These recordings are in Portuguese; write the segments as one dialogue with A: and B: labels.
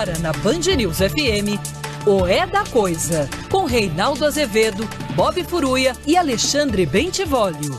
A: Agora na Band News FM, o É da Coisa, com Reinaldo Azevedo, Bob Furuia e Alexandre Bentivolio.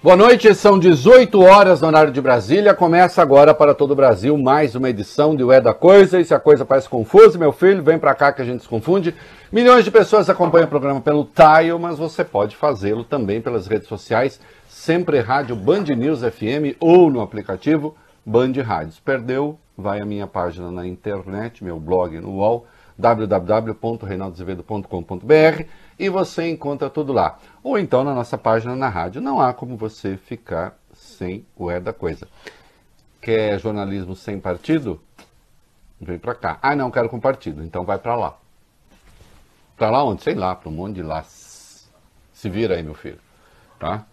B: Boa noite, são 18 horas no horário de Brasília. Começa agora para todo o Brasil mais uma edição de O É da Coisa. E se a coisa parece confusa, meu filho, vem para cá que a gente se confunde. Milhões de pessoas acompanham o programa pelo Tile, mas você pode fazê-lo também pelas redes sociais, sempre Rádio Band News FM ou no aplicativo Band Rádios. Perdeu? Vai à minha página na internet, meu blog no UOL, www.reinaldozevedo.com.br e você encontra tudo lá. Ou então na nossa página na rádio. Não há como você ficar sem o É da Coisa. Quer jornalismo sem partido? Vem para cá. Ah, não, quero com partido. Então vai para lá. Para lá onde? Sei lá, para um monte de lá. Se vira aí, meu filho. Tá?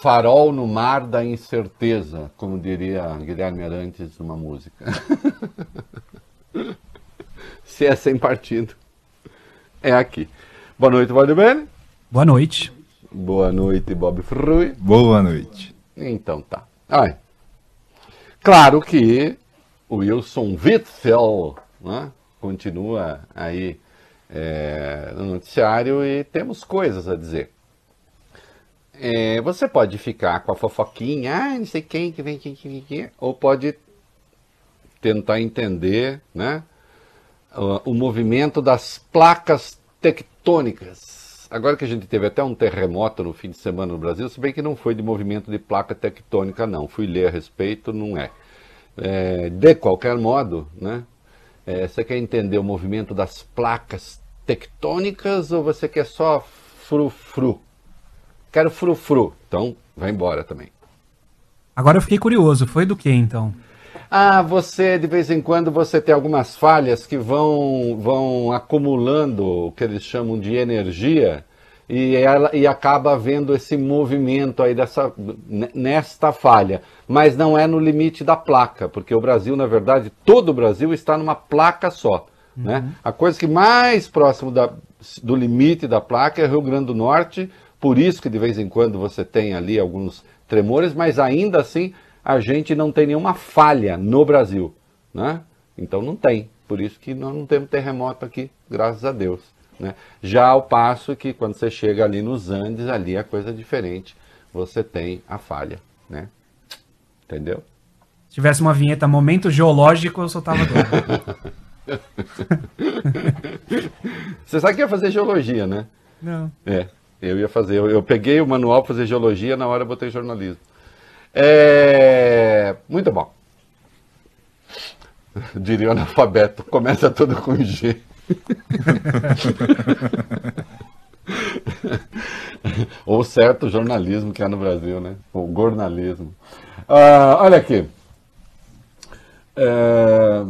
B: Farol no mar da incerteza, como diria Guilherme Arantes numa música. Se é sem partido, é aqui. Boa noite, Valdemir.
C: Boa noite.
B: Boa noite, Bob Frui.
D: Boa noite.
B: Então tá. Ai. Claro que o Wilson Witzel né, continua aí é, no noticiário e temos coisas a dizer. É, você pode ficar com a fofoquinha, ah, não sei quem que vem, quem que vem, quem, ou pode tentar entender né, o, o movimento das placas tectônicas. Agora que a gente teve até um terremoto no fim de semana no Brasil, se bem que não foi de movimento de placa tectônica, não. Fui ler a respeito, não é. é de qualquer modo, né? É, você quer entender o movimento das placas tectônicas ou você quer só frufru? Quero frufru. Então, vai embora também.
C: Agora eu fiquei curioso. Foi do que então?
B: Ah, você de vez em quando você tem algumas falhas que vão, vão acumulando o que eles chamam de energia e, ela, e acaba havendo esse movimento aí dessa, nesta falha. Mas não é no limite da placa, porque o Brasil, na verdade, todo o Brasil está numa placa só. Uhum. Né? A coisa que mais próximo da, do limite da placa é Rio Grande do Norte, por isso que de vez em quando você tem ali alguns tremores, mas ainda assim a gente não tem nenhuma falha no Brasil, né? Então não tem. Por isso que nós não temos terremoto aqui, graças a Deus. Né? Já ao passo que quando você chega ali nos Andes, ali a coisa é diferente. Você tem a falha, né? Entendeu?
C: Se tivesse uma vinheta momento geológico, eu soltava
B: doido. Você sabe que ia fazer geologia, né?
C: Não.
B: É, eu ia fazer. Eu, eu peguei o manual para fazer geologia, na hora eu botei jornalismo. É... Muito bom. Diria o analfabeto, começa tudo com G. Ou certo jornalismo que há no Brasil, né? O jornalismo. Ah, olha aqui. É...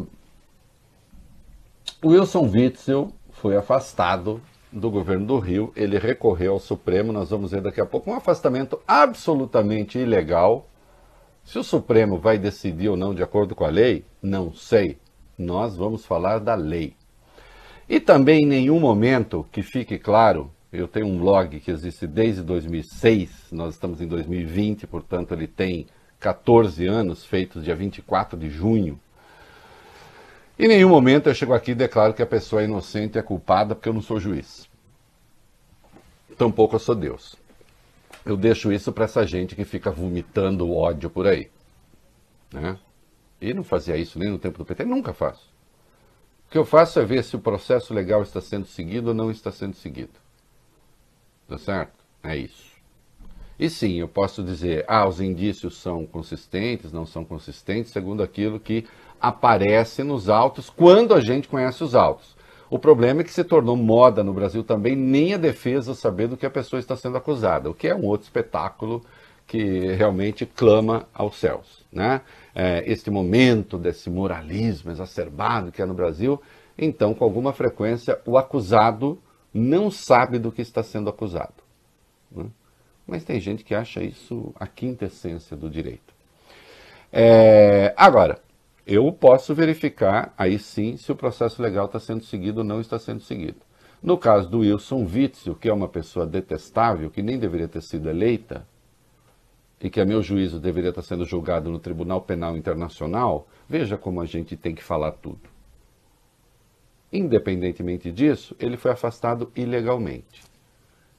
B: Wilson Witzel foi afastado do governo do Rio. Ele recorreu ao Supremo. Nós vamos ver daqui a pouco um afastamento absolutamente ilegal se o Supremo vai decidir ou não de acordo com a lei, não sei. Nós vamos falar da lei. E também em nenhum momento, que fique claro, eu tenho um blog que existe desde 2006, nós estamos em 2020, portanto ele tem 14 anos, feitos dia 24 de junho. Em nenhum momento eu chego aqui e declaro que a pessoa é inocente e é culpada porque eu não sou juiz. Tampouco eu sou Deus. Eu deixo isso para essa gente que fica vomitando ódio por aí. Né? E não fazia isso nem no tempo do PT, nunca faço. O que eu faço é ver se o processo legal está sendo seguido ou não está sendo seguido. Tá certo? É isso. E sim, eu posso dizer, ah, os indícios são consistentes, não são consistentes, segundo aquilo que aparece nos autos, quando a gente conhece os autos. O problema é que se tornou moda no Brasil também nem a defesa saber do que a pessoa está sendo acusada, o que é um outro espetáculo que realmente clama aos céus. Né? É, este momento desse moralismo exacerbado que é no Brasil, então, com alguma frequência, o acusado não sabe do que está sendo acusado. Né? Mas tem gente que acha isso a quinta essência do direito. É, agora, eu posso verificar, aí sim, se o processo legal está sendo seguido ou não está sendo seguido. No caso do Wilson Witzel, que é uma pessoa detestável, que nem deveria ter sido eleita, e que, a meu juízo, deveria estar sendo julgado no Tribunal Penal Internacional, veja como a gente tem que falar tudo. Independentemente disso, ele foi afastado ilegalmente.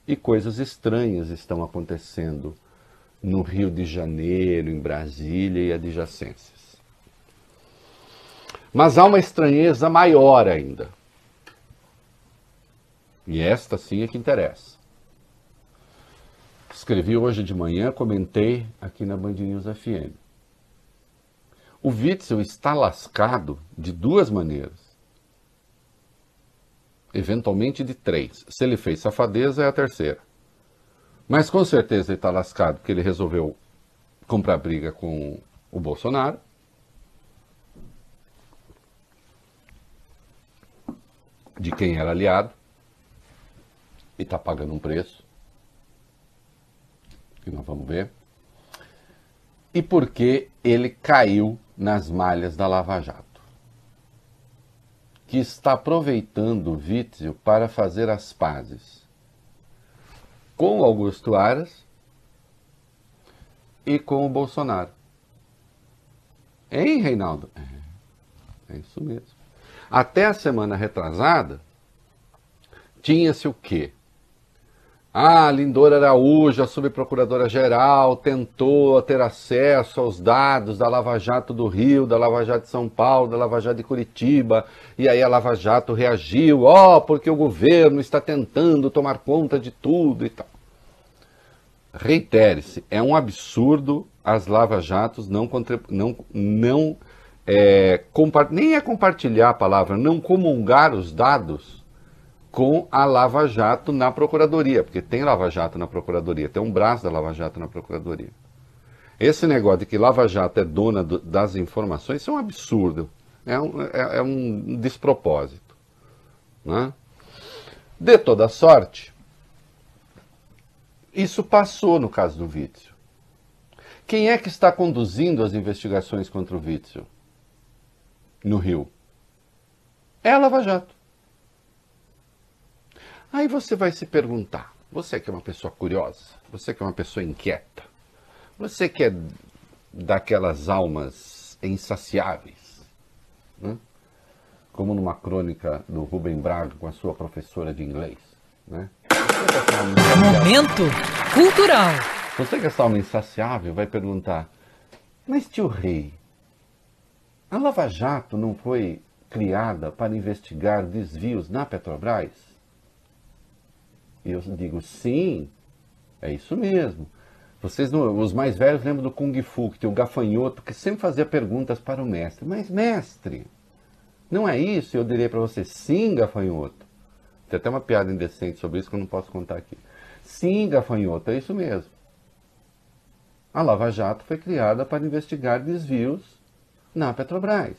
B: E coisas estranhas estão acontecendo no Rio de Janeiro, em Brasília e adjacências. Mas há uma estranheza maior ainda. E esta sim é que interessa. Escrevi hoje de manhã, comentei aqui na Band News FM. O Witzel está lascado de duas maneiras. Eventualmente de três. Se ele fez safadeza, é a terceira. Mas com certeza ele está lascado porque ele resolveu comprar briga com o Bolsonaro. De quem era aliado. E está pagando um preço. Que nós vamos ver. E porque ele caiu nas malhas da Lava Jato. Que está aproveitando o Witzel para fazer as pazes com Augusto Aras e com o Bolsonaro. Hein, Reinaldo? É, é isso mesmo. Até a semana retrasada, tinha-se o quê? Ah, Lindor Araújo, a subprocuradora-geral, tentou ter acesso aos dados da Lava Jato do Rio, da Lava Jato de São Paulo, da Lava Jato de Curitiba, e aí a Lava Jato reagiu, ó, oh, porque o governo está tentando tomar conta de tudo e tal. Reitere-se, é um absurdo as Lava Jatos não, não, não é, nem é compartilhar a palavra, não comungar os dados com a Lava Jato na Procuradoria, porque tem Lava Jato na Procuradoria, tem um braço da Lava Jato na Procuradoria. Esse negócio de que Lava Jato é dona do, das informações, isso é um absurdo, é um, é, é um despropósito. Né? De toda sorte, isso passou no caso do Witzel. Quem é que está conduzindo as investigações contra o Witzel no Rio? É a Lava Jato. Aí você vai se perguntar, você que é uma pessoa curiosa, você que é uma pessoa inquieta, você que é daquelas almas insaciáveis, né? como numa crônica do Rubem Braga com a sua professora de inglês. Né?
A: Momento cultural.
B: Você que é essa alma insaciável vai perguntar, mas tio Rei, a Lava Jato não foi criada para investigar desvios na Petrobras? Eu digo, sim, é isso mesmo. Vocês, os mais velhos lembram do Kung Fu, que tem o gafanhoto, que sempre fazia perguntas para o mestre. Mas, mestre, não é isso? Eu diria para você, sim, gafanhoto. Tem até uma piada indecente sobre isso que eu não posso contar aqui. Sim, gafanhoto, é isso mesmo. A Lava Jato foi criada para investigar desvios na Petrobras.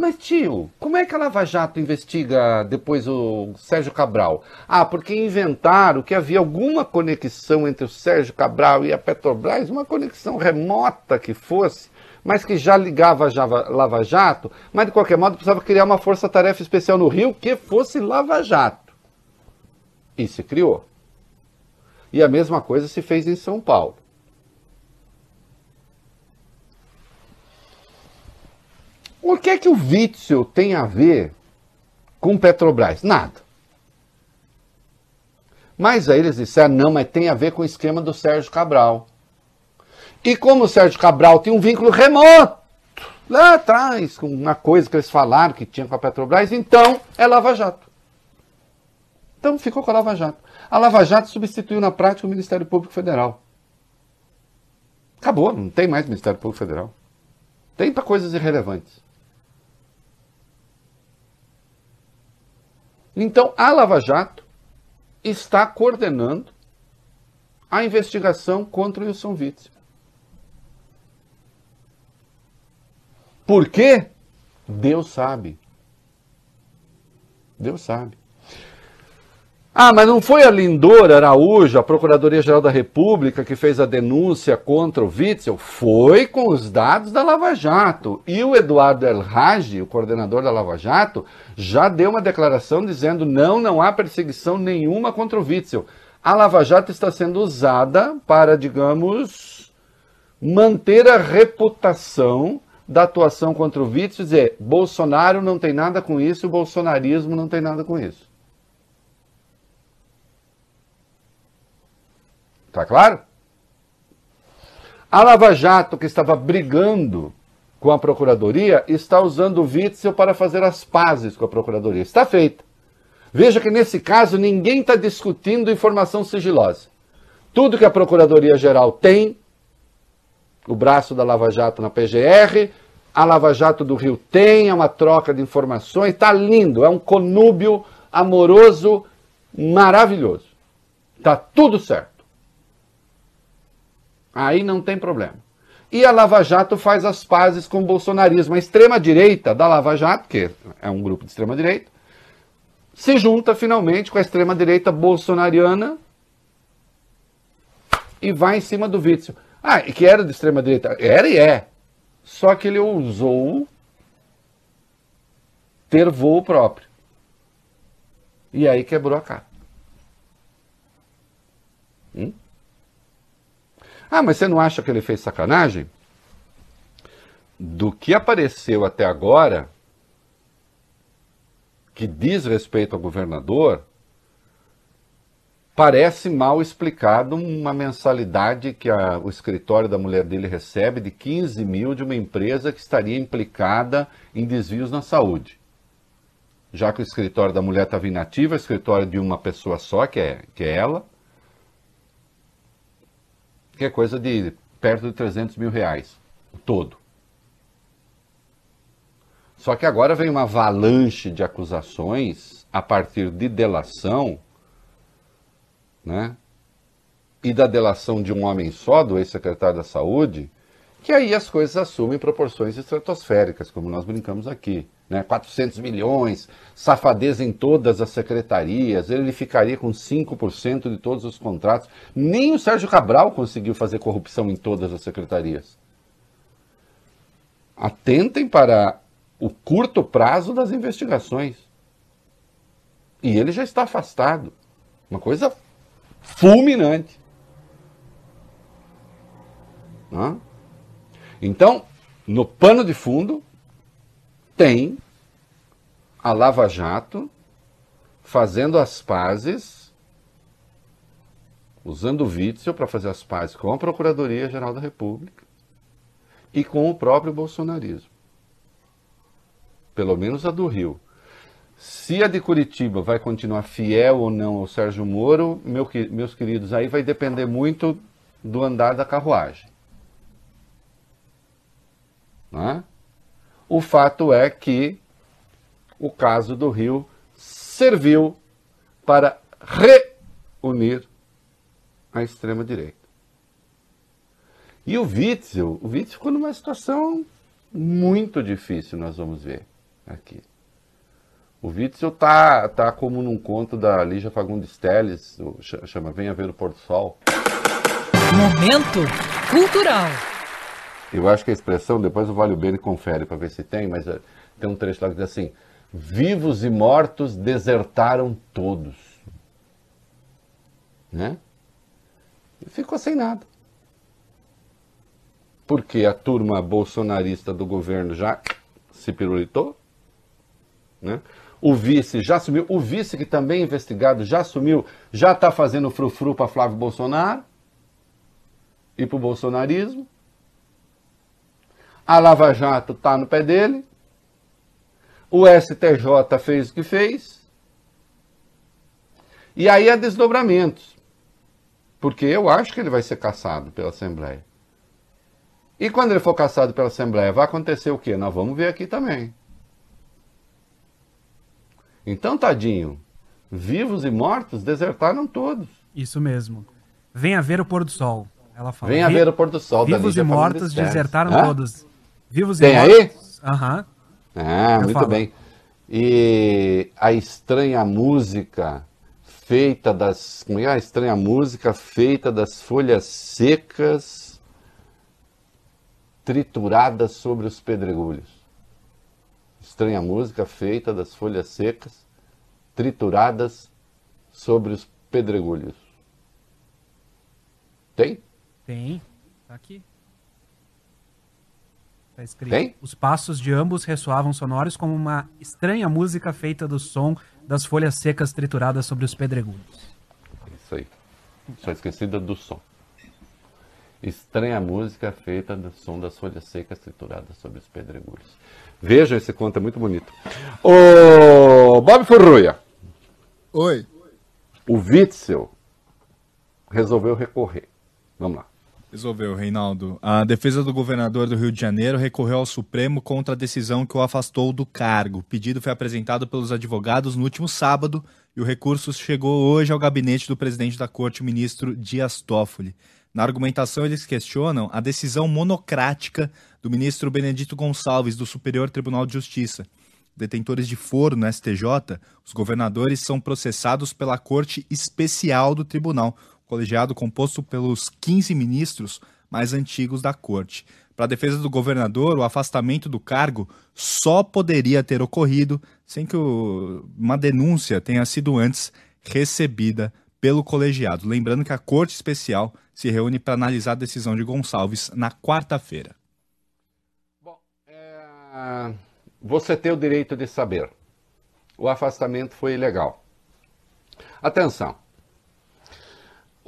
B: Mas, tio, como é que a Lava Jato investiga depois o Sérgio Cabral? Ah, porque inventaram que havia alguma conexão entre o Sérgio Cabral e a Petrobras, uma conexão remota que fosse, mas que já ligava a Lava Jato, mas de qualquer modo precisava criar uma força-tarefa especial no Rio que fosse Lava Jato. E se criou. E a mesma coisa se fez em São Paulo. O que é que o Witzel tem a ver com Petrobras? Nada. Mas aí eles disseram, não, mas tem a ver com o esquema do Sérgio Cabral. E como o Sérgio Cabral tem um vínculo remoto lá atrás, com uma coisa que eles falaram que tinha com a Petrobras, então é Lava Jato. Então ficou com a Lava Jato. A Lava Jato substituiu na prática o Ministério Público Federal. Acabou, não tem mais Ministério Público Federal. Tem para coisas irrelevantes. Então, a Lava Jato está coordenando a investigação contra o Wilson Witzel. Por quê? Deus sabe. Deus sabe. Ah, mas não foi a Lindor Araújo, a Procuradoria-Geral da República, que fez a denúncia contra o Witzel? Foi com os dados da Lava Jato. E o Eduardo El Raj, o coordenador da Lava Jato, já deu uma declaração dizendo não, não há perseguição nenhuma contra o Witzel. A Lava Jato está sendo usada para, digamos, manter a reputação da atuação contra o Vítor e dizer Bolsonaro não tem nada com isso, o bolsonarismo não tem nada com isso. Tá claro? A Lava Jato, que estava brigando com a Procuradoria, está usando o Witzel para fazer as pazes com a Procuradoria. Está feita. Veja que nesse caso ninguém está discutindo informação sigilosa. Tudo que a Procuradoria-Geral tem, o braço da Lava Jato na PGR, a Lava Jato do Rio tem, é uma troca de informações, está lindo, é um conúbio amoroso maravilhoso. Está tudo certo. Aí não tem problema. E a Lava Jato faz as pazes com o bolsonarismo. A extrema-direita da Lava Jato, que é um grupo de extrema-direita, se junta finalmente com a extrema-direita bolsonariana e vai em cima do Witzel. Ah, que era de extrema-direita? Era e é. Só que ele ousou ter voo próprio. E aí quebrou a cara. Ah, mas você não acha que ele fez sacanagem? Do que apareceu até agora, que diz respeito ao governador, parece mal explicado uma mensalidade que a, o escritório da mulher dele recebe de 15 mil de uma empresa que estaria implicada em desvios na saúde. Já que o escritório da mulher estava inativo, é o escritório de uma pessoa só, que é, que é ela, que é coisa de perto de 300 mil reais, todo. Só que agora vem uma avalanche de acusações a partir de delação, né? E da delação de um homem só, do ex-secretário da Saúde, que aí as coisas assumem proporções estratosféricas, como nós brincamos aqui. Né? 400 milhões, safadeza em todas as secretarias, ele ficaria com 5% de todos os contratos. Nem o Sérgio Cabral conseguiu fazer corrupção em todas as secretarias. Atentem para o curto prazo das investigações. E ele já está afastado. Uma coisa fulminante. Então, no pano de fundo, tem a Lava Jato fazendo as pazes, usando o Witzel para fazer as pazes com a Procuradoria-Geral da República e com o próprio bolsonarismo. Pelo menos a do Rio. Se a de Curitiba vai continuar fiel ou não ao Sérgio Moro, meu, meus queridos, aí vai depender muito do andar da carruagem. Né? O fato é que o caso do Rio serviu para reunir a extrema-direita. E o Witzel, o Witzel ficou numa situação muito difícil, nós vamos ver aqui. O Witzel tá, tá como num conto da Lígia Fagundes Telles, chama Venha Ver o Pôr do Sol.
A: Momento Cultural.
B: Eu acho que a expressão, depois o Vale o Bene confere para ver se tem, mas eh, tem um trecho lá que diz assim: Vivos e mortos desertaram todos. Né? E ficou sem nada. Porque a turma bolsonarista do governo já se pirulitou. Né? O vice já assumiu. O vice, que também é investigado, já assumiu, já está fazendo frufru para Flávio Bolsonaro e para o bolsonarismo. A Lava Jato está no pé dele. O STJ fez o que fez. E aí há desdobramentos. Porque eu acho que ele vai ser caçado pela Assembleia. E quando ele for caçado pela Assembleia, vai acontecer o quê? Nós vamos ver aqui também. Então, tadinho, vivos e mortos desertaram todos.
C: Isso mesmo. Venha ver o pôr do sol. Ela fala.
B: Venha ver o pôr do sol.
C: Vivos e mortos desertaram Hã? todos. Vivos
B: Tem
C: e
B: aí?
C: Aham.
B: Uhum. Ah, Eu muito falo. bem. E a estranha música feita das. Como é a estranha música feita das folhas secas trituradas sobre os pedregulhos. Estranha música feita das folhas secas trituradas sobre os pedregulhos. Tem?
C: Tem. Tá aqui. Tá escrito.
B: Tem?
C: Os passos de ambos ressoavam sonoros como uma estranha música feita do som das folhas secas trituradas sobre os pedregulhos.
B: Isso aí. Só esquecida do som. Estranha música feita do som das folhas secas trituradas sobre os pedregulhos. Veja, esse conto é muito bonito. Ô, Bob Furruia,
D: Oi.
B: o Witzel resolveu recorrer. Vamos lá.
D: Resolveu, Reinaldo. A defesa do governador do Rio de Janeiro recorreu ao Supremo contra a decisão que o afastou do cargo. O pedido foi apresentado pelos advogados no último sábado e o recurso chegou hoje ao gabinete do presidente da corte, o ministro Dias Toffoli. Na argumentação, eles questionam a decisão monocrática do ministro Benedito Gonçalves, do Superior Tribunal de Justiça. Detentores de foro no STJ, os governadores são processados pela Corte Especial do Tribunal, colegiado composto pelos 15 ministros mais antigos da corte. Para a defesa do governador, o afastamento do cargo só poderia ter ocorrido sem que o- uma denúncia tenha sido antes recebida pelo colegiado. Lembrando que a Corte Especial se reúne para analisar a decisão de Gonçalves na quarta-feira.
B: É, Você tem o direito de saber. O afastamento foi ilegal. Atenção.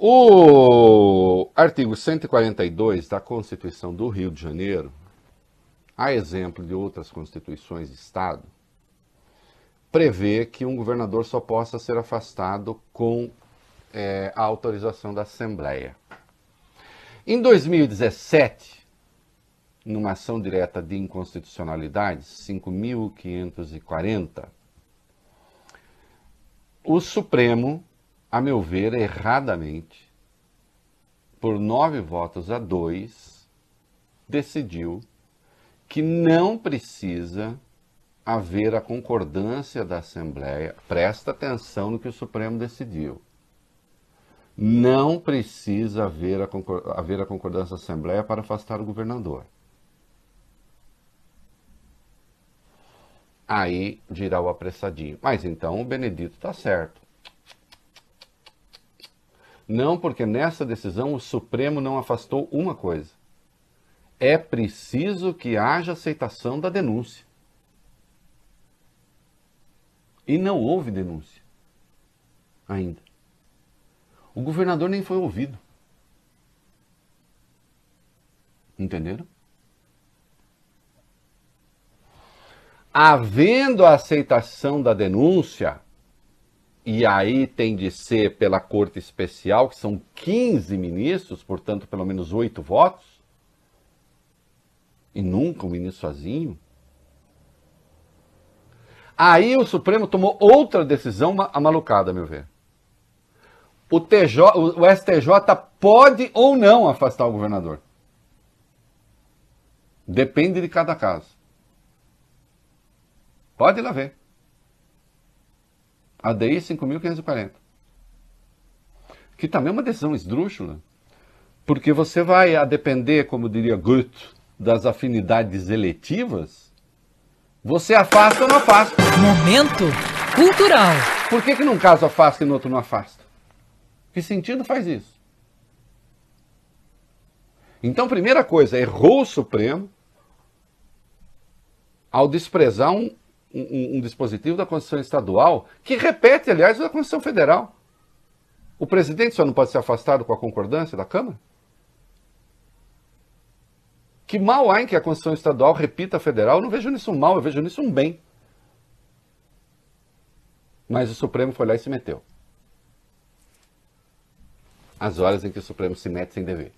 B: O artigo 142 da Constituição do Rio de Janeiro, a exemplo de outras constituições de Estado, prevê que um governador só possa ser afastado com é, a autorização da Assembleia. Em 2017, numa ação direta de inconstitucionalidade, 5.540, o Supremo, a meu ver, erradamente, por nove votos a dois, decidiu que não precisa haver a concordância da Assembleia. Presta atenção no que o Supremo decidiu. Não precisa haver a, haver a concordância da Assembleia para afastar o governador. Aí dirá o apressadinho. Mas então o Benedito está certo. Não, porque nessa decisão o Supremo não afastou uma coisa. É preciso que haja aceitação da denúncia. E não houve denúncia. Ainda. O governador nem foi ouvido. Entenderam? Havendo a aceitação da denúncia, e aí tem de ser pela Corte Especial, que são 15 ministros, portanto, pelo menos oito votos, e nunca um ministro sozinho. Aí o Supremo tomou outra decisão ma- amalucada, a meu ver. O, TJ, o STJ pode ou não afastar o governador. Depende de cada caso. Pode ir lá ver. ADI 5.540. Que também é uma decisão esdrúxula. Porque você vai, a depender, como diria Goethe, das afinidades eletivas, você afasta ou não afasta.
A: Momento cultural.
B: Por que, que num caso afasta e no outro não afasta? Que sentido faz isso? Então, primeira coisa, errou o Supremo ao desprezar um, um- um dispositivo da Constituição Estadual que repete, aliás, o da Constituição Federal. O presidente só não pode ser afastado com a concordância da Câmara? Que mal há em que a Constituição Estadual repita a federal? Eu não vejo nisso um mal, eu vejo nisso um bem. Mas o Supremo foi lá e se meteu. As horas em que o Supremo se mete sem dever.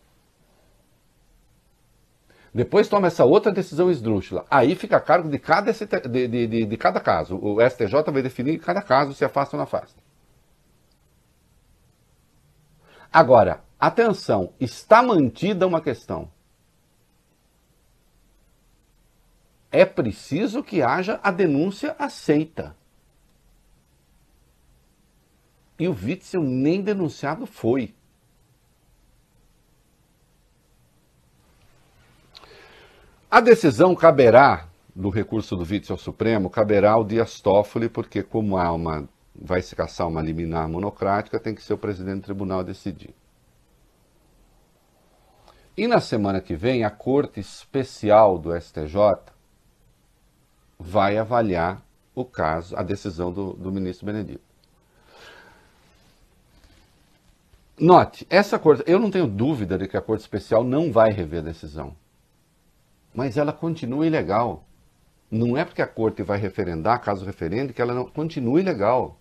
B: Depois toma essa outra decisão esdrúxula. Aí fica a cargo de cada, de, de, de cada caso. O STJ vai definir cada caso se afasta ou não afasta. Agora, atenção, está mantida uma questão. É preciso que haja a denúncia aceita. E o Witzel nem denunciado foi. A decisão caberá, do recurso do Witzel ao Supremo, caberá ao Dias Toffoli, porque como há uma, vai se caçar uma liminar monocrática, tem que ser o presidente do tribunal a decidir. E na semana que vem, a Corte Especial do STJ vai avaliar o caso, a decisão do, do ministro Benedito. Note, essa corte, eu não tenho dúvida de que a Corte Especial não vai rever a decisão. Mas ela continua ilegal. Não é porque a Corte vai referendar, caso referende, que ela não continua ilegal.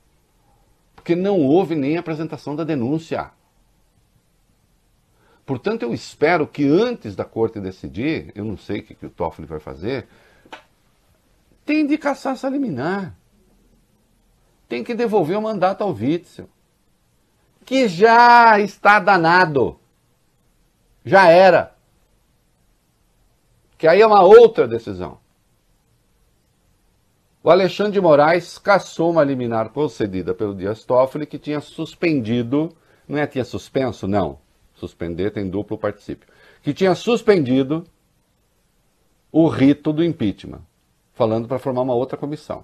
B: Porque não houve nem apresentação da denúncia. Portanto, eu espero que antes da Corte decidir, eu não sei o que, que o Toffoli vai fazer, tem de caçar essa liminar. Tem que devolver o mandato ao Witzel que já está danado. Já era. Que aí é uma outra decisão. O Alexandre de Moraes caçou uma liminar concedida pelo Dias Toffoli que tinha suspendido, não é tinha suspenso, não. Suspender tem duplo particípio. Que tinha suspendido o rito do impeachment, falando para formar uma outra comissão.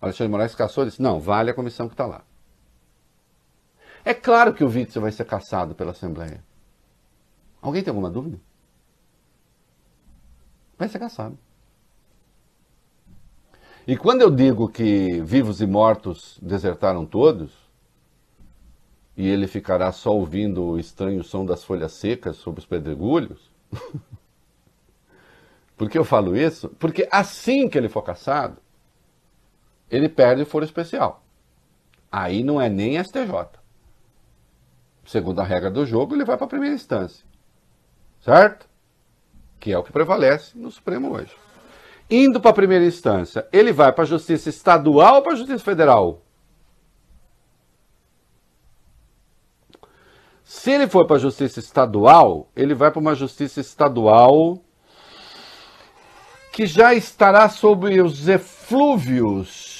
B: O Alexandre de Moraes caçou e disse: não, vale a comissão que está lá. É claro que o Witzel vai ser caçado pela Assembleia. Alguém tem alguma dúvida? Vai ser caçado. E quando eu digo que vivos e mortos desertaram todos, e ele ficará só ouvindo o estranho som das folhas secas sobre os pedregulhos, por que eu falo isso? Porque assim que ele for caçado, ele perde o foro especial. Aí não é nem STJ segundo a regra do jogo, ele vai para a primeira instância. Certo? Que é o que prevalece no Supremo hoje. Indo para a primeira instância, ele vai para a Justiça Estadual ou para a Justiça Federal? Se ele for para a Justiça Estadual, ele vai para uma Justiça Estadual que já estará sob os eflúvios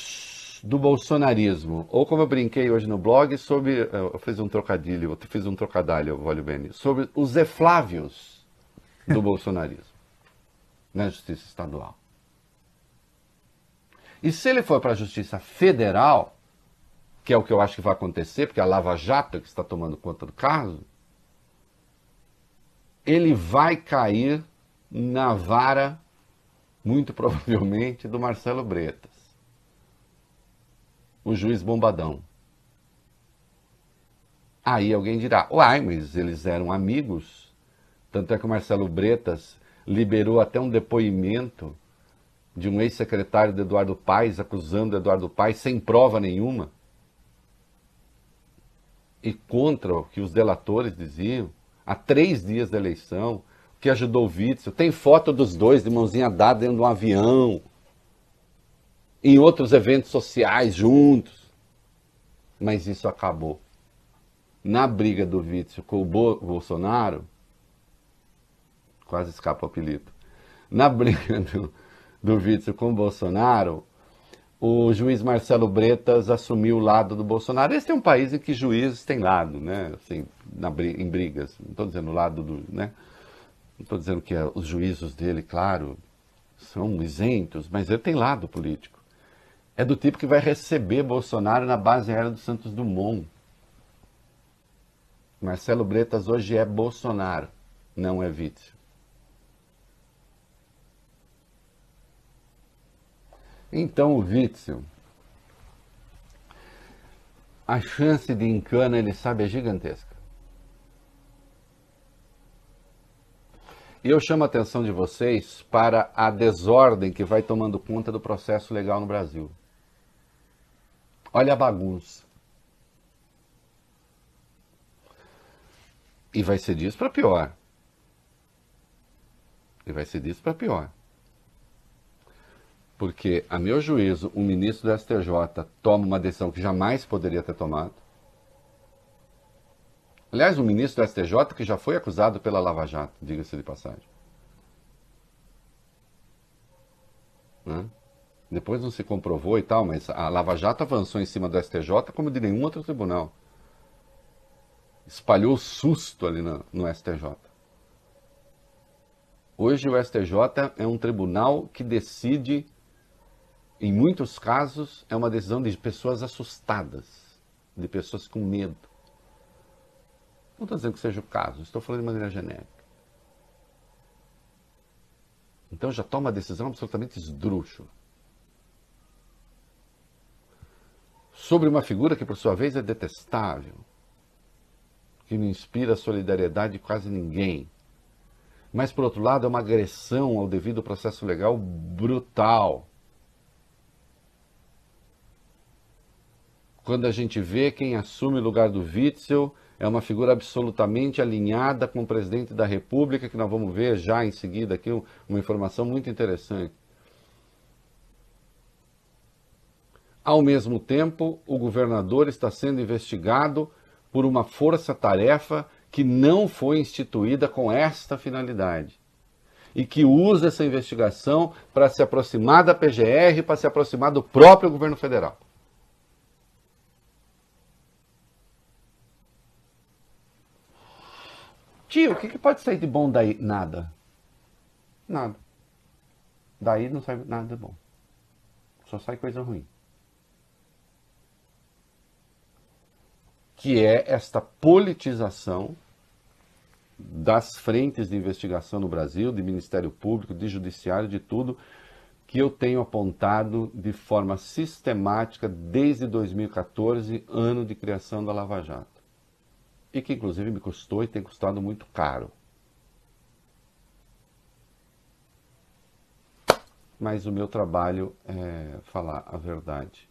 B: do bolsonarismo, ou como eu brinquei hoje no blog, sobre. Eu fiz um trocadilho, eu fiz um trocadilho, Vólio Beni, sobre os eflávios do bolsonarismo na Justiça Estadual. E se ele for para a Justiça Federal, que é o que eu acho que vai acontecer, porque a Lava Jato é que está tomando conta do caso, ele vai cair na vara, muito provavelmente, do Marcelo Bretas o juiz bombadão. Aí alguém dirá, uai, mas eles eram amigos. Tanto é que o Marcelo Bretas liberou até um depoimento de um ex-secretário de Eduardo Paes acusando Eduardo Paes sem prova nenhuma. E contra o que os delatores diziam, há três dias da eleição, que ajudou o Witzel. Tem foto dos dois de mãozinha dada dentro de um avião em outros eventos sociais juntos. Mas isso acabou. Na briga do Witzel com o Bolsonaro, quase escapa o apelido. Na briga do, do Witzel com o Bolsonaro, o juiz Marcelo Bretas assumiu o lado do Bolsonaro. Esse é um país em que juízes têm lado, né? Assim, na, em brigas. Não estou dizendo o lado do. Né? Não estou dizendo que os juízos dele, claro, são isentos, mas ele tem lado político é do tipo que vai receber Bolsonaro na base aérea do Santos Dumont. Marcelo Bretas hoje é Bolsonaro, não é Witzel. Então o Witzel, a chance de encana, ele sabe, é gigantesca. E eu chamo a atenção de vocês para a desordem que vai tomando conta do processo legal no Brasil. Olha a bagunça. E vai ser disso para pior. E vai ser disso para pior. Porque, a meu juízo, o ministro do STJ toma uma decisão que jamais poderia ter tomado. Aliás, o ministro do STJ que já foi acusado pela Lava Jato, diga-se de passagem. Né? Depois não se comprovou e tal, mas a Lava Jato avançou em cima do STJ como de nenhum outro tribunal. Espalhou susto ali no, no STJ. Hoje o STJ é um tribunal que decide, em muitos casos, é uma decisão de pessoas assustadas, de pessoas com medo. Não estou dizendo que seja o caso, estou falando de maneira genérica. Então já toma uma decisão absolutamente esdrúxula. Sobre uma figura que, por sua vez, é detestável, que não inspira solidariedade de quase ninguém. Mas, por outro lado, é uma agressão ao devido processo legal brutal. Quando a gente vê quem assume o lugar do Witzel é uma figura absolutamente alinhada com o presidente da República, que nós vamos ver já em seguida aqui uma informação muito interessante. Ao mesmo tempo, o governador está sendo investigado por uma força-tarefa que não foi instituída com esta finalidade e que usa essa investigação para se aproximar da PGR, para se aproximar do próprio governo federal. Tio, o que, que pode sair de bom daí? Nada. Nada. Daí não sai nada de bom. Só sai coisa ruim. Que é esta politização das frentes de investigação no Brasil, de Ministério Público, de Judiciário, de tudo, que eu tenho apontado de forma sistemática desde 2014, ano de criação da Lava Jato e que inclusive me custou e tem custado muito caro. Mas o meu trabalho é falar a verdade.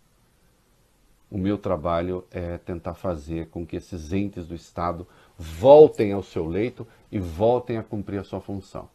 B: O meu trabalho é tentar fazer com que esses entes do Estado voltem ao seu leito e voltem a cumprir a sua função.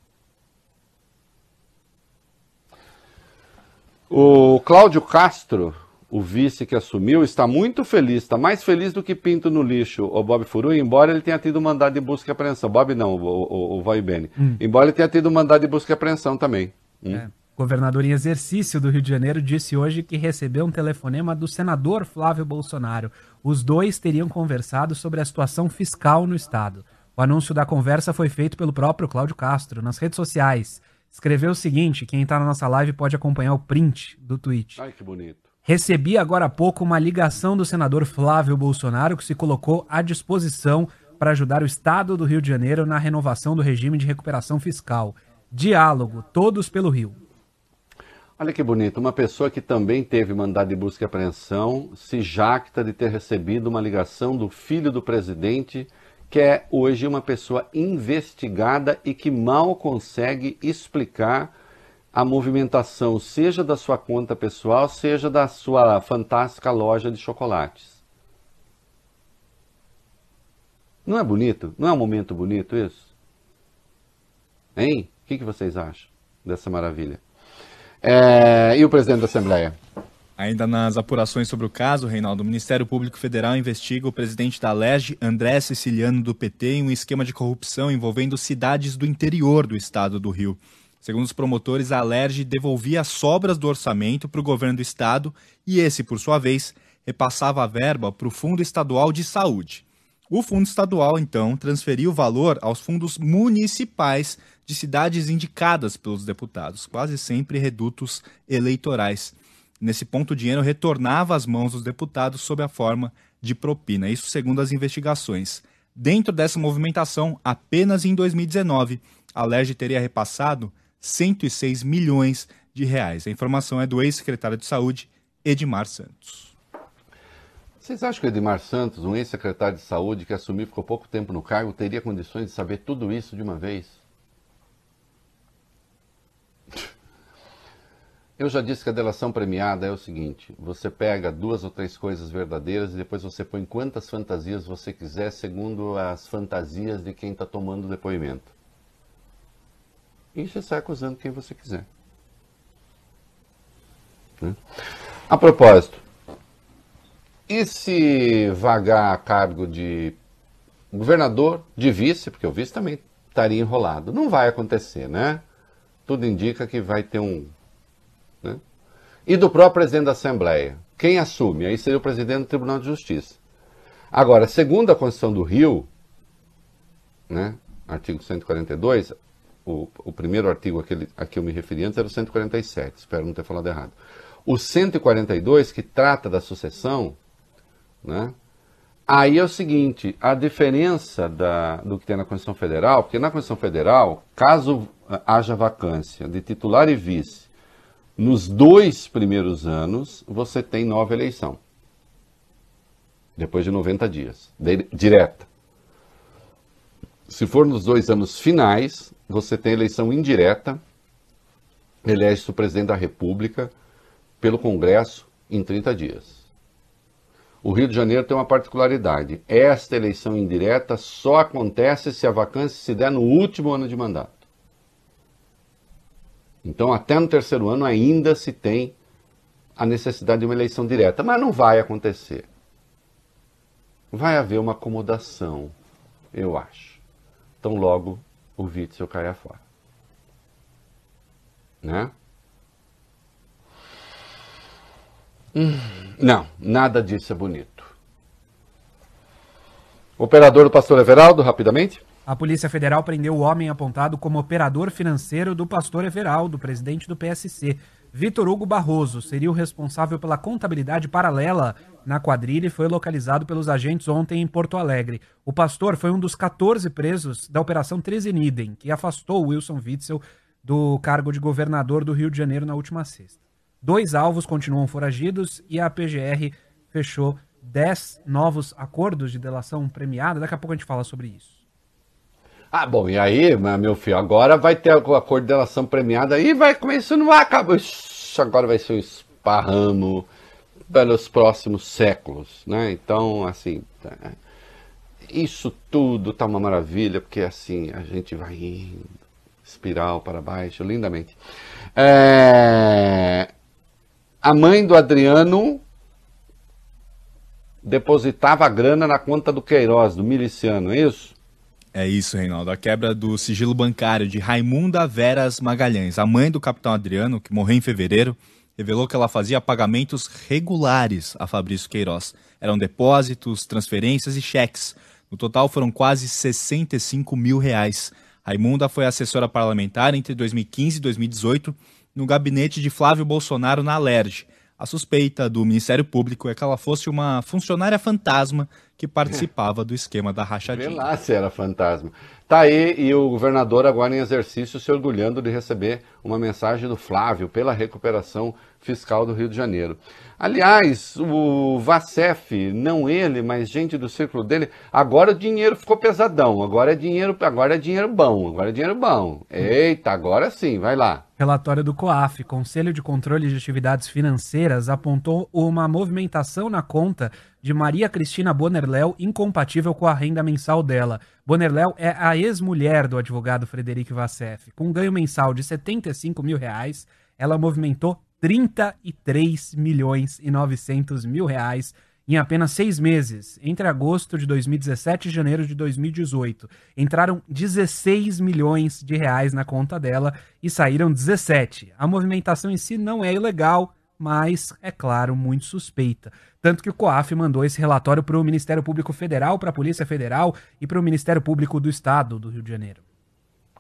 B: O Cláudio Castro o vice que assumiu está muito feliz, está mais feliz do que Pinto no lixo, o Bob Furu, embora ele tenha tido mandado de busca e apreensão. Bob não, o, o, o Vai Bene. Hum. Embora ele tenha tido mandado de busca e apreensão também.
C: Hum. É. Governador em exercício do Rio de Janeiro disse hoje que recebeu um telefonema do senador Flávio Bolsonaro. Os dois teriam conversado sobre a situação fiscal no estado. O anúncio da conversa foi feito pelo próprio Cláudio Castro nas redes sociais. Escreveu o seguinte: quem está na nossa live pode acompanhar o print do tweet.
B: Ai, que bonito.
C: Recebi agora há pouco uma ligação do senador Flávio Bolsonaro que se colocou à disposição para ajudar o Estado do Rio de Janeiro na renovação do regime de recuperação fiscal. Diálogo, todos pelo Rio.
B: Olha que bonito, uma pessoa que também teve mandado de busca e apreensão se jacta de ter recebido uma ligação do filho do presidente, que é hoje uma pessoa investigada e que mal consegue explicar a movimentação, seja da sua conta pessoal, seja da sua fantástica loja de chocolates. Não é bonito? Não é um momento bonito isso? Hein? O que, que vocês acham dessa maravilha? É... E o presidente da Assembleia?
D: Ainda nas apurações sobre o caso, Reinaldo, o Ministério Público Federal investiga o presidente da LERJ, André Siciliano do PT, em um esquema de corrupção envolvendo cidades do interior do estado do Rio. Segundo os promotores, a Alerj devolvia as sobras do orçamento para o governo do estado e esse, por sua vez, repassava a verba para o Fundo Estadual de Saúde. O Fundo Estadual, então, transferia o valor aos fundos municipais de cidades indicadas pelos deputados, quase sempre redutos eleitorais. Nesse ponto, o dinheiro retornava às mãos dos deputados sob a forma de propina, isso segundo as investigações. Dentro dessa movimentação, apenas em 2019, a LERJ teria repassado 106 milhões de reais. A informação é do ex-secretário de Saúde, Edmar Santos.
B: Vocês acham que o Edmar Santos, um ex-secretário de Saúde que assumiu ficou pouco tempo no cargo, teria condições de saber tudo isso de uma vez? Eu já disse que a delação premiada é o seguinte: você pega duas ou três coisas verdadeiras e depois você põe quantas fantasias você quiser, segundo as fantasias de quem está tomando o depoimento. E você sai acusando quem você quiser. Né? A propósito, e se vagar a cargo de governador, de vice, porque o vice também estaria enrolado? Não vai acontecer, né? Tudo indica que vai ter um. Né? E do próprio presidente da Assembleia. Quem assume? Aí seria o presidente do Tribunal de Justiça. Agora, segundo a Constituição do Rio, né, artigo 142, o, o primeiro artigo aquele, a que eu me referi antes era o 147, espero não ter falado errado. O 142, que trata da sucessão, né, Aí é o seguinte, a diferença da, do que tem na Constituição Federal, porque na Constituição Federal, caso haja vacância de titular e vice, nos dois primeiros anos, você tem nova eleição. Depois de 90 dias, direta. Se for nos dois anos finais, você tem eleição indireta, elege-se o presidente da República pelo Congresso em 30 dias. O Rio de Janeiro tem uma particularidade. Esta eleição indireta só acontece se a vacância se der no último ano de mandato. Então, até no terceiro ano ainda se tem a necessidade de uma eleição direta, mas não vai acontecer. Vai haver uma acomodação, eu acho. Então, logo o Witzel caia fora. Né? Hum, não, nada disso é bonito. Operador do pastor Everaldo, rapidamente.
C: A Polícia Federal prendeu o homem apontado como operador financeiro do pastor Everaldo, presidente do PSC. Vitor Hugo Barroso seria o responsável pela contabilidade paralela na quadrilha e foi localizado pelos agentes ontem em Porto Alegre. O pastor foi um dos 14 presos da Operação Trezenidem, que afastou Wilson Witzel do cargo de governador do Rio de Janeiro na última sexta. Dois alvos continuam foragidos e a PGR fechou 10 novos acordos de delação premiada. Daqui a pouco a gente fala sobre isso.
B: Ah, bom, e aí, meu filho, agora vai ter o acordo de delação premiada e vai começar, não vai acabar. Agora vai ser um esparramo pelos próximos séculos, né? Então, assim, tá, isso tudo tá uma maravilha, porque assim, a gente vai indo, espiral para baixo, lindamente. É... A mãe do Adriano depositava a grana na conta do Queiroz, do miliciano, é isso?
D: É isso, Reinaldo. A quebra do sigilo bancário de Raimunda Veras Magalhães, a mãe do capitão Adriano, que morreu em fevereiro, revelou que ela fazia pagamentos regulares a Fabrício Queiroz. Eram depósitos, transferências e cheques. No total foram quase 65 mil reais. Raimunda foi assessora parlamentar entre 2015 e 2018 no gabinete de Flávio Bolsonaro na Alerj. A suspeita do Ministério Público é que ela fosse uma funcionária fantasma que participava do esquema da rachadinha. Vê
B: lá se era fantasma. Tá aí e o governador agora em exercício se orgulhando de receber uma mensagem do Flávio pela recuperação fiscal do Rio de Janeiro. Aliás, o Vacef, não ele, mas gente do círculo dele, agora o dinheiro ficou pesadão. Agora é dinheiro, agora é dinheiro bom, agora é dinheiro bom. Eita, agora sim, vai lá.
C: Relatório do COAF, Conselho de Controle de Atividades Financeiras, apontou uma movimentação na conta de Maria Cristina Bonerléu incompatível com a renda mensal dela. Bonerléu é a ex-mulher do advogado Frederico Vassef. Com um ganho mensal de 75 mil reais, ela movimentou 33 milhões e 900 mil reais em apenas seis meses, entre agosto de 2017 e janeiro de 2018. Entraram 16 milhões de reais na conta dela e saíram 17. A movimentação em si não é ilegal, mas, é claro, muito suspeita. Tanto que o COAF mandou esse relatório para o Ministério Público Federal, para a Polícia Federal e para o Ministério Público do Estado do Rio de Janeiro.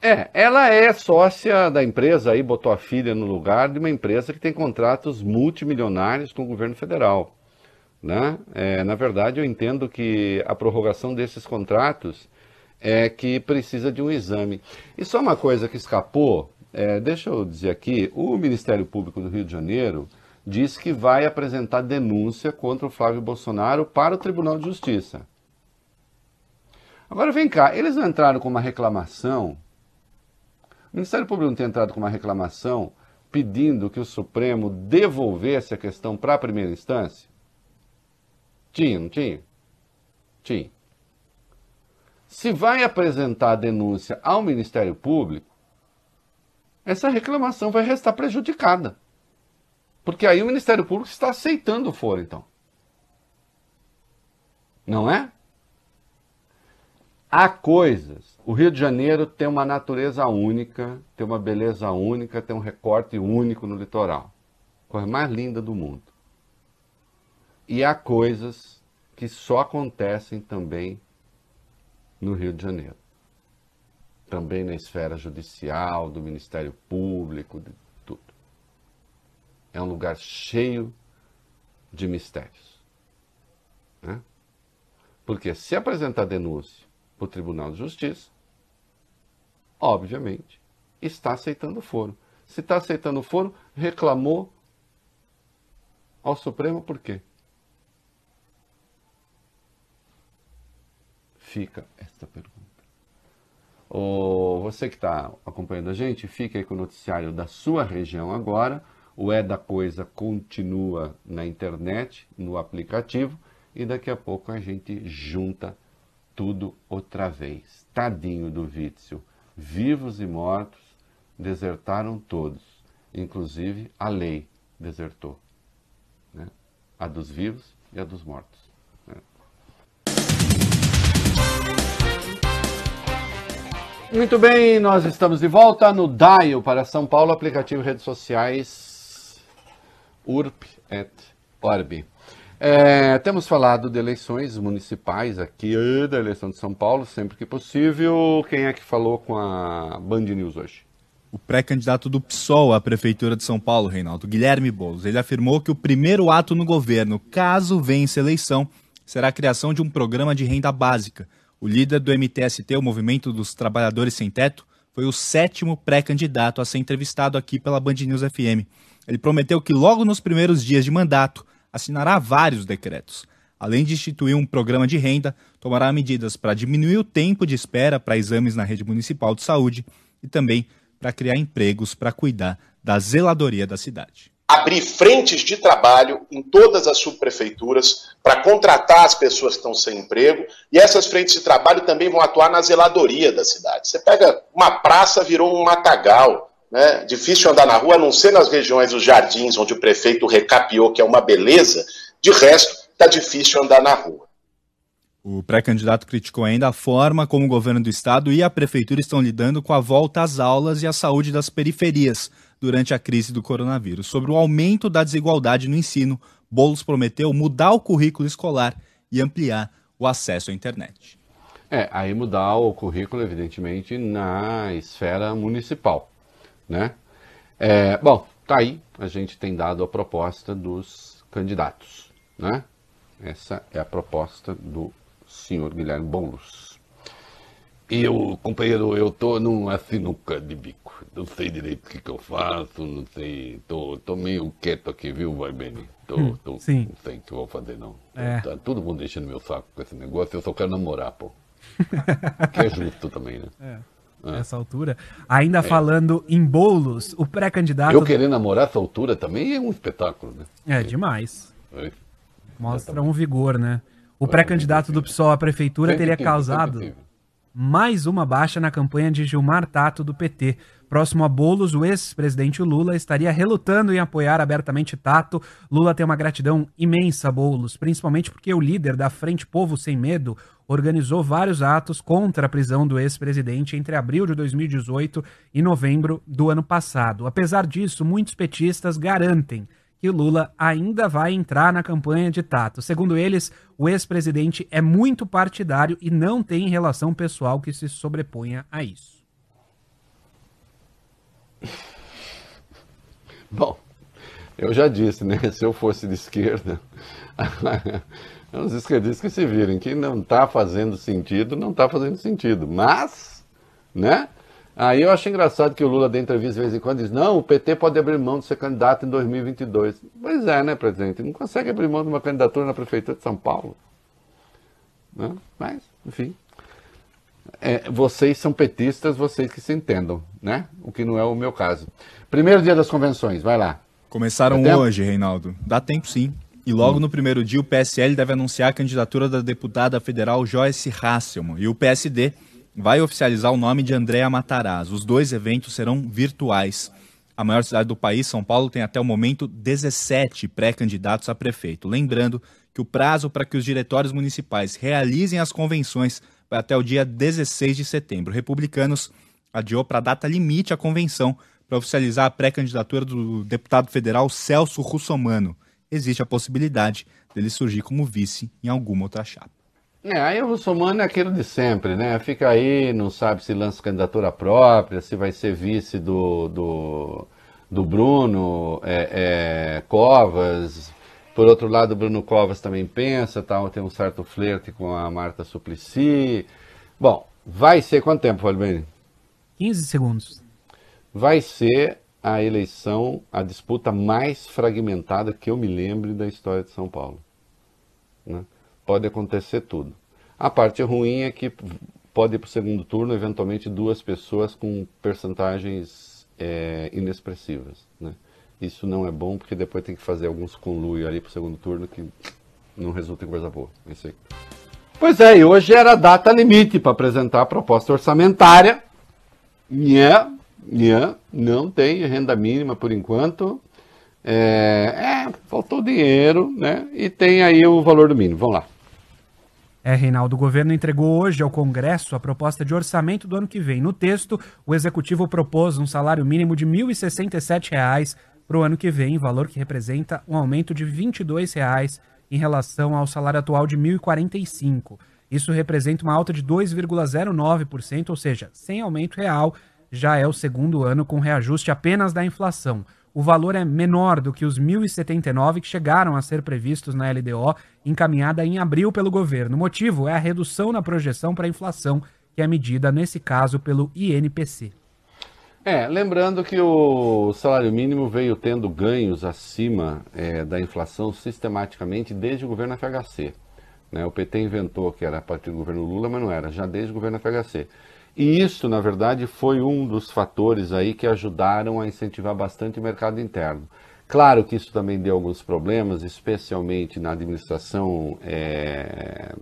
B: É, ela é sócia da empresa aí, botou a filha no lugar de uma empresa que tem contratos multimilionários com o governo federal. Né? É, na verdade, eu entendo que a prorrogação desses contratos é que precisa de um exame. E só uma coisa que escapou, é, deixa eu dizer aqui, o Ministério Público do Rio de Janeiro disse que vai apresentar denúncia contra o Flávio Bolsonaro para o Tribunal de Justiça. Agora vem cá, eles não entraram com uma reclamação. O Ministério Público não tem entrado com uma reclamação pedindo que o Supremo devolvesse a questão para a primeira instância? Tinha, não tinha? Tinha. Se vai apresentar a denúncia ao Ministério Público, essa reclamação vai restar prejudicada. Porque aí o Ministério Público está aceitando o foro, então. Não é? Há coisas. O Rio de Janeiro tem uma natureza única, tem uma beleza única, tem um recorte único no litoral. Coisa mais linda do mundo. E há coisas que só acontecem também no Rio de Janeiro. Também na esfera judicial, do Ministério Público, de é um lugar cheio de mistérios. Né? Porque se apresentar denúncia para o Tribunal de Justiça, obviamente, está aceitando foro. Se está aceitando foro, reclamou ao Supremo por quê? Fica esta pergunta. Ou você que está acompanhando a gente, fica aí com o noticiário da sua região agora. O É da Coisa continua na internet, no aplicativo, e daqui a pouco a gente junta tudo outra vez. Tadinho do Vício. Vivos e mortos desertaram todos, inclusive a lei desertou. Né? A dos vivos e a dos mortos. Né? Muito bem, nós estamos de volta no Dial para São Paulo, aplicativo redes sociais URP et. É, temos falado de eleições municipais aqui, da eleição de São Paulo, sempre que possível. Quem é que falou com a Band News hoje?
D: O pré-candidato do PSOL à Prefeitura de São Paulo, Reinaldo, Guilherme Boulos, ele afirmou que o primeiro ato no governo, caso vença a eleição, será a criação de um programa de renda básica. O líder do MTST, o Movimento dos Trabalhadores Sem Teto, foi o sétimo pré-candidato a ser entrevistado aqui pela Band News FM. Ele prometeu que logo nos primeiros dias de mandato assinará vários decretos. Além de instituir um programa de renda, tomará medidas para diminuir o tempo de espera para exames na rede municipal de saúde e também para criar empregos para cuidar da zeladoria da cidade.
E: Abrir frentes de trabalho em todas as subprefeituras para contratar as pessoas que estão sem emprego e essas frentes de trabalho também vão atuar na zeladoria da cidade. Você pega uma praça, virou um matagal né? Difícil andar na rua, a não ser nas regiões dos jardins, onde o prefeito recapiou, que é uma beleza. De resto, está difícil andar na rua.
D: O pré-candidato criticou ainda a forma como o governo do estado e a prefeitura estão lidando com a volta às aulas e a saúde das periferias durante a crise do coronavírus. Sobre o aumento da desigualdade no ensino, Boulos prometeu mudar o currículo escolar e ampliar o acesso à internet.
B: É, aí mudar o currículo, evidentemente, na esfera municipal né? É, bom, tá aí, a gente tem dado a proposta dos candidatos, né? Essa é a proposta do senhor Guilherme Boulos. E eu, companheiro, eu tô num sinuca de bico. Não sei direito o que, que eu faço, não sei. Tô, tô meio quieto aqui, viu, vai bem. Tô, hum, tô,
C: sim.
B: Não sei o que eu vou fazer, não.
C: É.
B: Tá todo mundo deixando meu saco com esse negócio, eu só quero namorar, pô. que é justo também, né?
C: É nessa altura. Ainda é. falando em bolos, o pré-candidato.
B: Eu querer namorar essa altura também é um espetáculo, né?
C: É, demais. É. Mostra um vigor, né? O pré-candidato do PSOL à prefeitura teria causado mais uma baixa na campanha de Gilmar Tato do PT. Próximo a Bolos, o ex-presidente Lula estaria relutando em apoiar abertamente Tato. Lula tem uma gratidão imensa a Bolos, principalmente porque o líder da Frente Povo Sem Medo organizou vários atos contra a prisão do ex-presidente entre abril de 2018 e novembro do ano passado. Apesar disso, muitos petistas garantem que Lula ainda vai entrar na campanha de Tato. Segundo eles, o ex-presidente é muito partidário e não tem relação pessoal que se sobreponha a isso.
B: Bom, eu já disse, né? Se eu fosse de esquerda, os esquerdistas que se virem que não está fazendo sentido, não está fazendo sentido. Mas, né? Aí eu acho engraçado que o Lula dê entrevista de vez em quando diz: não, o PT pode abrir mão de ser candidato em 2022. Pois é, né, presidente? Não consegue abrir mão de uma candidatura na Prefeitura de São Paulo. Né? Mas, enfim. É, vocês são petistas, vocês que se entendam, né? O que não é o meu caso. Primeiro dia das convenções, vai lá.
D: Começaram hoje, Reinaldo. Dá tempo sim. E logo hum. no primeiro dia, o PSL deve anunciar a candidatura da deputada federal Joyce Hasselman. E o PSD vai oficializar o nome de Andréa Matarazzo. Os dois eventos serão virtuais. A maior cidade do país, São Paulo, tem até o momento 17 pré-candidatos a prefeito. Lembrando que o prazo para que os diretórios municipais realizem as convenções vai até o dia 16 de setembro. Republicanos adiou para a data limite a convenção para oficializar a pré-candidatura do deputado federal Celso Russomano existe a possibilidade dele surgir como vice em alguma outra chapa.
B: É, aí o Russomano é aquilo de sempre, né? Fica aí, não sabe se lança candidatura própria, se vai ser vice do, do, do Bruno é, é, Covas. Por outro lado, Bruno Covas também pensa, tal, tem um certo flerte com a Marta Suplicy. Bom, vai ser quanto tempo, Falbini?
C: 15 segundos.
B: Vai ser a eleição, a disputa mais fragmentada que eu me lembre da história de São Paulo. Né? Pode acontecer tudo. A parte ruim é que pode ir para o segundo turno, eventualmente, duas pessoas com percentagens é, inexpressivas. Né? Isso não é bom, porque depois tem que fazer alguns conluios ali para o segundo turno que não resulta em coisa boa. Isso aí. Pois é, e hoje era a data limite para apresentar a proposta orçamentária. Yeah, yeah, não tem renda mínima por enquanto. É, é, faltou dinheiro, né? E tem aí o valor do mínimo. Vamos lá.
C: É, Reinaldo, o governo entregou hoje ao Congresso a proposta de orçamento do ano que vem. No texto, o executivo propôs um salário mínimo de R$ 1.067 para o ano que vem, valor que representa um aumento de R$ 22,00 em relação ao salário atual de R$ 1.045. Isso representa uma alta de 2,09%, ou seja, sem aumento real, já é o segundo ano com reajuste apenas da inflação o valor é menor do que os 1.079 que chegaram a ser previstos na LDO, encaminhada em abril pelo governo. O motivo é a redução na projeção para a inflação, que é medida, nesse caso, pelo INPC.
B: É, lembrando que o salário mínimo veio tendo ganhos acima é, da inflação sistematicamente desde o governo FHC. Né? O PT inventou que era a partir do governo Lula, mas não era, já desde o governo FHC. E isso, na verdade, foi um dos fatores aí que ajudaram a incentivar bastante o mercado interno. Claro que isso também deu alguns problemas, especialmente na administração é,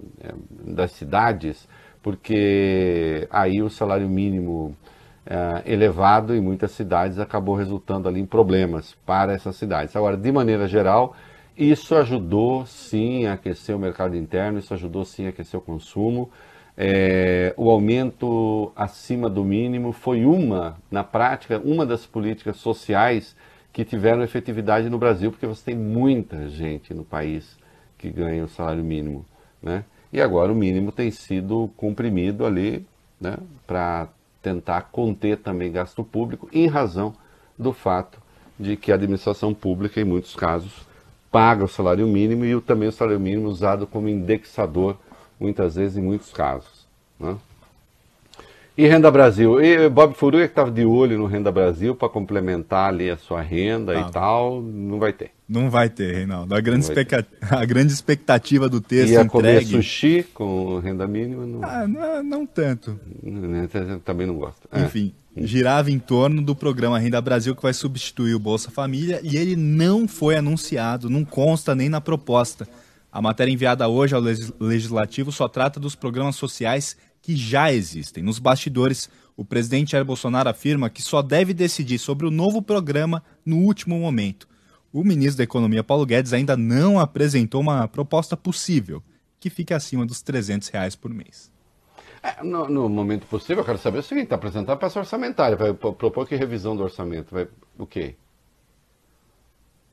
B: das cidades, porque aí o salário mínimo é, elevado em muitas cidades acabou resultando ali em problemas para essas cidades. Agora, de maneira geral, isso ajudou sim a aquecer o mercado interno, isso ajudou sim a aquecer o consumo. É, o aumento acima do mínimo foi uma, na prática, uma das políticas sociais que tiveram efetividade no Brasil, porque você tem muita gente no país que ganha o salário mínimo. Né? E agora o mínimo tem sido comprimido ali né, para tentar conter também gasto público, em razão do fato de que a administração pública, em muitos casos, paga o salário mínimo e também o salário mínimo usado como indexador muitas vezes em muitos casos. Né? E Renda Brasil? E Bob Furuia que estava de olho no Renda Brasil para complementar ali a sua renda ah, e tal, não vai ter.
D: Não vai ter, Reinaldo. A grande, especa... a grande expectativa do texto
B: Ia entregue... comer sushi com renda mínima?
D: Não, ah, não, não tanto.
B: Também não gosto.
D: É. Enfim, é. girava em torno do programa Renda Brasil que vai substituir o Bolsa Família e ele não foi anunciado, não consta nem na proposta. A matéria enviada hoje ao Legislativo só trata dos programas sociais que já existem. Nos bastidores, o presidente Jair Bolsonaro afirma que só deve decidir sobre o novo programa no último momento. O ministro da Economia, Paulo Guedes, ainda não apresentou uma proposta possível, que fique acima dos 300 reais por mês.
B: É, no, no, momento possível, eu quero saber o seguinte: apresentar a peça orçamentária, vai propor que revisão do orçamento? Vai, o quê?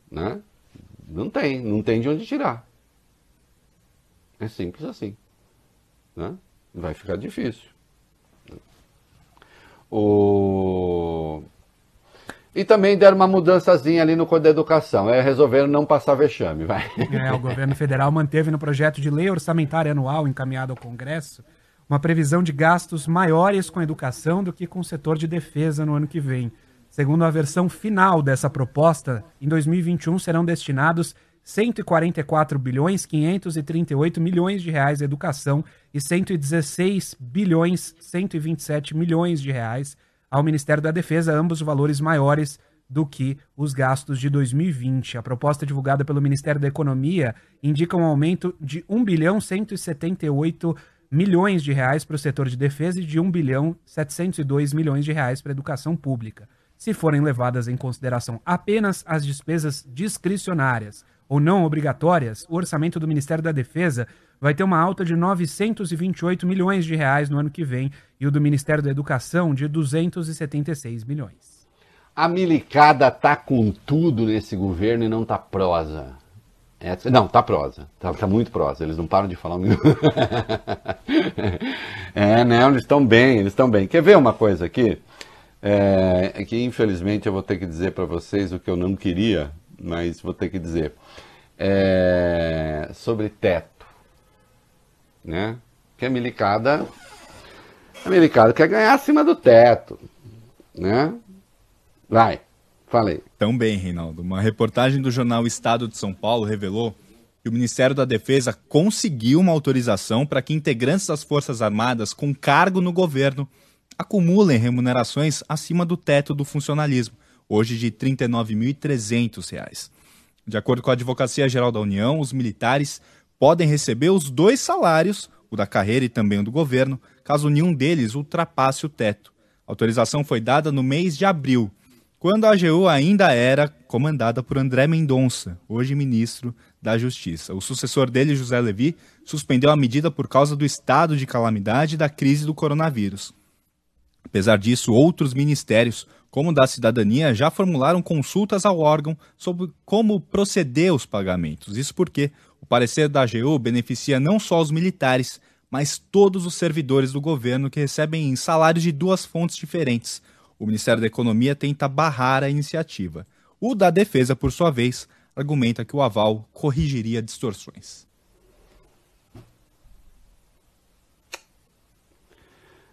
B: Né? Não tem, não tem de onde tirar. É simples assim. Né? Vai ficar difícil. O... E também deram uma mudançazinha ali no Código da Educação. É, resolveram não passar vexame, vai.
C: É, o governo federal manteve no projeto de lei orçamentária anual encaminhado ao Congresso uma previsão de gastos maiores com educação do que com o setor de defesa no ano que vem. Segundo a versão final dessa proposta, em 2021 serão destinados 144 bilhões 538 milhões de reais educação e 116 bilhões 127 milhões de reais ao Ministério da Defesa, ambos valores maiores do que os gastos de 2020. A proposta divulgada pelo Ministério da Economia indica um aumento de 1 bilhão 178 milhões de reais para o setor de defesa e de 1 bilhão 702 milhões de reais para a educação pública. Se forem levadas em consideração apenas as despesas discricionárias ou não obrigatórias, o orçamento do Ministério da Defesa vai ter uma alta de 928 milhões de reais no ano que vem e o do Ministério da Educação de 276 milhões.
B: A milicada tá com tudo nesse governo e não tá prosa. É, não, tá prosa. Tá, tá, muito prosa. Eles não param de falar um minuto. é, não, eles estão bem, eles estão bem. Quer ver uma coisa aqui? É, é que infelizmente eu vou ter que dizer para vocês o que eu não queria, mas vou ter que dizer. é, sobre teto, né? Que a milicada, a milicada quer ganhar acima do teto, né? Vai, falei.
D: Também, Reinaldo. Uma reportagem do jornal Estado de São Paulo revelou que o Ministério da Defesa conseguiu uma autorização para que integrantes das Forças Armadas com cargo no governo acumulem remunerações acima do teto do funcionalismo, hoje de R$ 39.300. De acordo com a Advocacia Geral da União, os militares podem receber os dois salários, o da carreira e também o do governo, caso nenhum deles ultrapasse o teto. A autorização foi dada no mês de abril, quando a AGU ainda era comandada por André Mendonça, hoje ministro da Justiça. O sucessor dele, José Levi, suspendeu a medida por causa do estado de calamidade e da crise do coronavírus. Apesar disso, outros ministérios, como da Cidadania, já formularam consultas ao órgão sobre como proceder os pagamentos. Isso porque o parecer da AGU beneficia não só os militares, mas todos os servidores do governo que recebem salários de duas fontes diferentes. O Ministério da Economia tenta barrar a iniciativa. O da Defesa, por sua vez, argumenta que o aval corrigiria distorções.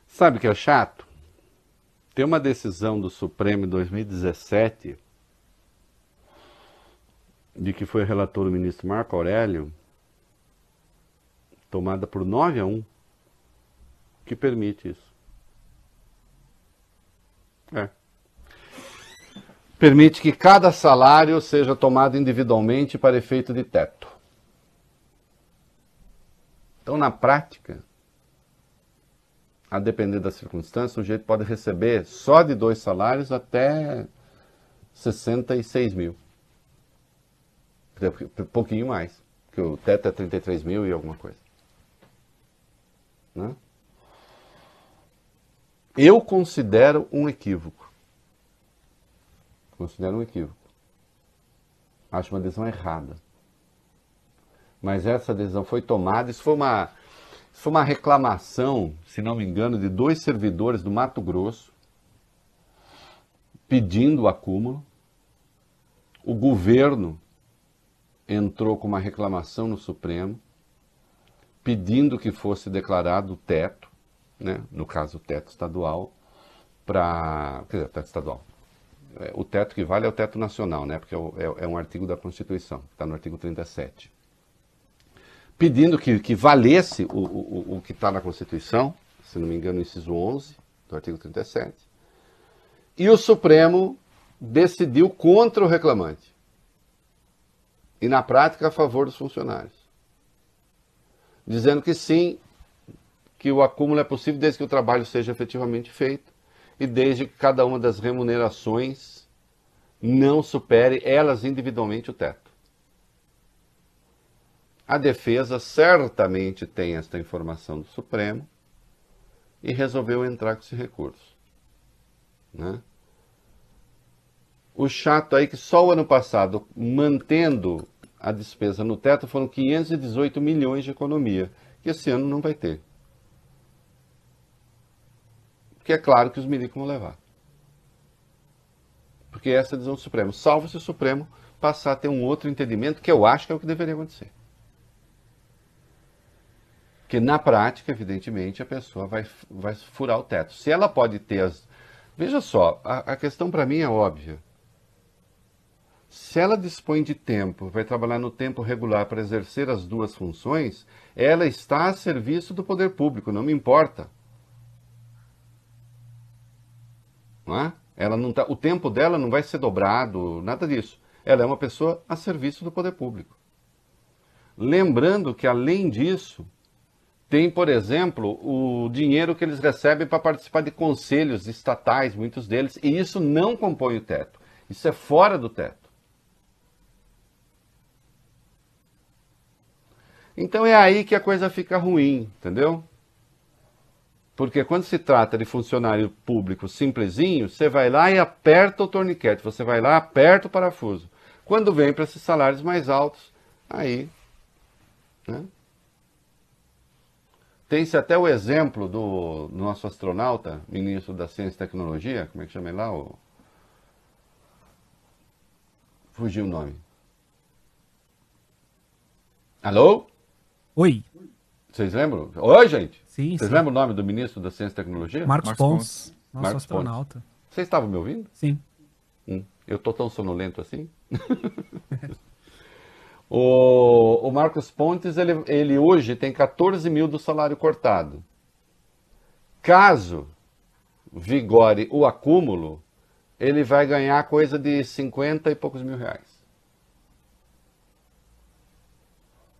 B: Sabe o que é chato? Tem uma decisão do Supremo em 2017, de que foi relator o ministro Marco Aurélio, tomada por 9 a 1, que permite isso. É. Permite que cada salário seja tomado individualmente para efeito de teto. Então, na prática, a depender da circunstância, o sujeito pode receber só de dois salários até 66 mil. Pouquinho mais, porque o teto é 33 mil e alguma coisa. Né? Eu considero um equívoco. Considero um equívoco. Acho uma decisão errada. Mas essa decisão foi tomada, isso foi uma isso foi uma reclamação, se não me engano, de dois servidores do Mato Grosso pedindo o acúmulo. O governo entrou com uma reclamação no Supremo pedindo que fosse declarado o teto, né, no caso o teto estadual, para. Quer dizer, o teto estadual. É, o teto que vale é o teto nacional, né, porque é, é, é um artigo da Constituição, está no artigo 37 pedindo que, que valesse o, o, o que está na Constituição, se não me engano, inciso 11 do artigo 37. E o Supremo decidiu contra o reclamante. E na prática a favor dos funcionários. Dizendo que sim, que o acúmulo é possível desde que o trabalho seja efetivamente feito e desde que cada uma das remunerações não supere elas individualmente o teto. A defesa certamente tem esta informação do Supremo e resolveu entrar com esse recurso. Né? O chato aí é que só o ano passado, mantendo a despesa no teto, foram 518 milhões de economia, que esse ano não vai ter. Porque é claro que os milicos vão levar. Porque essa é a decisão do Supremo. Salvo se o Supremo passar a ter um outro entendimento, que eu acho que é o que deveria acontecer. Porque na prática, evidentemente, a pessoa vai, vai furar o teto. Se ela pode ter as. Veja só, a, a questão para mim é óbvia. Se ela dispõe de tempo, vai trabalhar no tempo regular para exercer as duas funções, ela está a serviço do poder público, não me importa. Não é? Ela não tá, o tempo dela não vai ser dobrado, nada disso. Ela é uma pessoa a serviço do poder público. Lembrando que, além disso, tem, por exemplo, o dinheiro que eles recebem para participar de conselhos estatais, muitos deles, e isso não compõe o teto. Isso é fora do teto. Então é aí que a coisa fica ruim, entendeu? Porque quando se trata de funcionário público simplesinho, você vai lá e aperta o torniquete, você vai lá, aperta o parafuso. Quando vem para esses salários mais altos, aí né, tem-se até o exemplo do, do, nosso astronauta, ministro da Ciência e Tecnologia, como é que chama ele lá? O... Fugiu o nome. Alô?
C: Oi.
B: Vocês lembram? Oi, gente.
C: Sim,
B: Vocês
C: sim.
B: lembram o nome do ministro da Ciência e Tecnologia?
C: Marcos,
D: Marcos
C: Pontes. Nosso
B: Marcos
C: astronauta.
B: Vocês estavam me ouvindo?
C: Sim.
B: Hum, Eu tô tão sonolento assim? o, o Marcos Pontes, ele, ele hoje tem 14 mil do salário cortado. Caso vigore o acúmulo, ele vai ganhar coisa de 50 e poucos mil reais.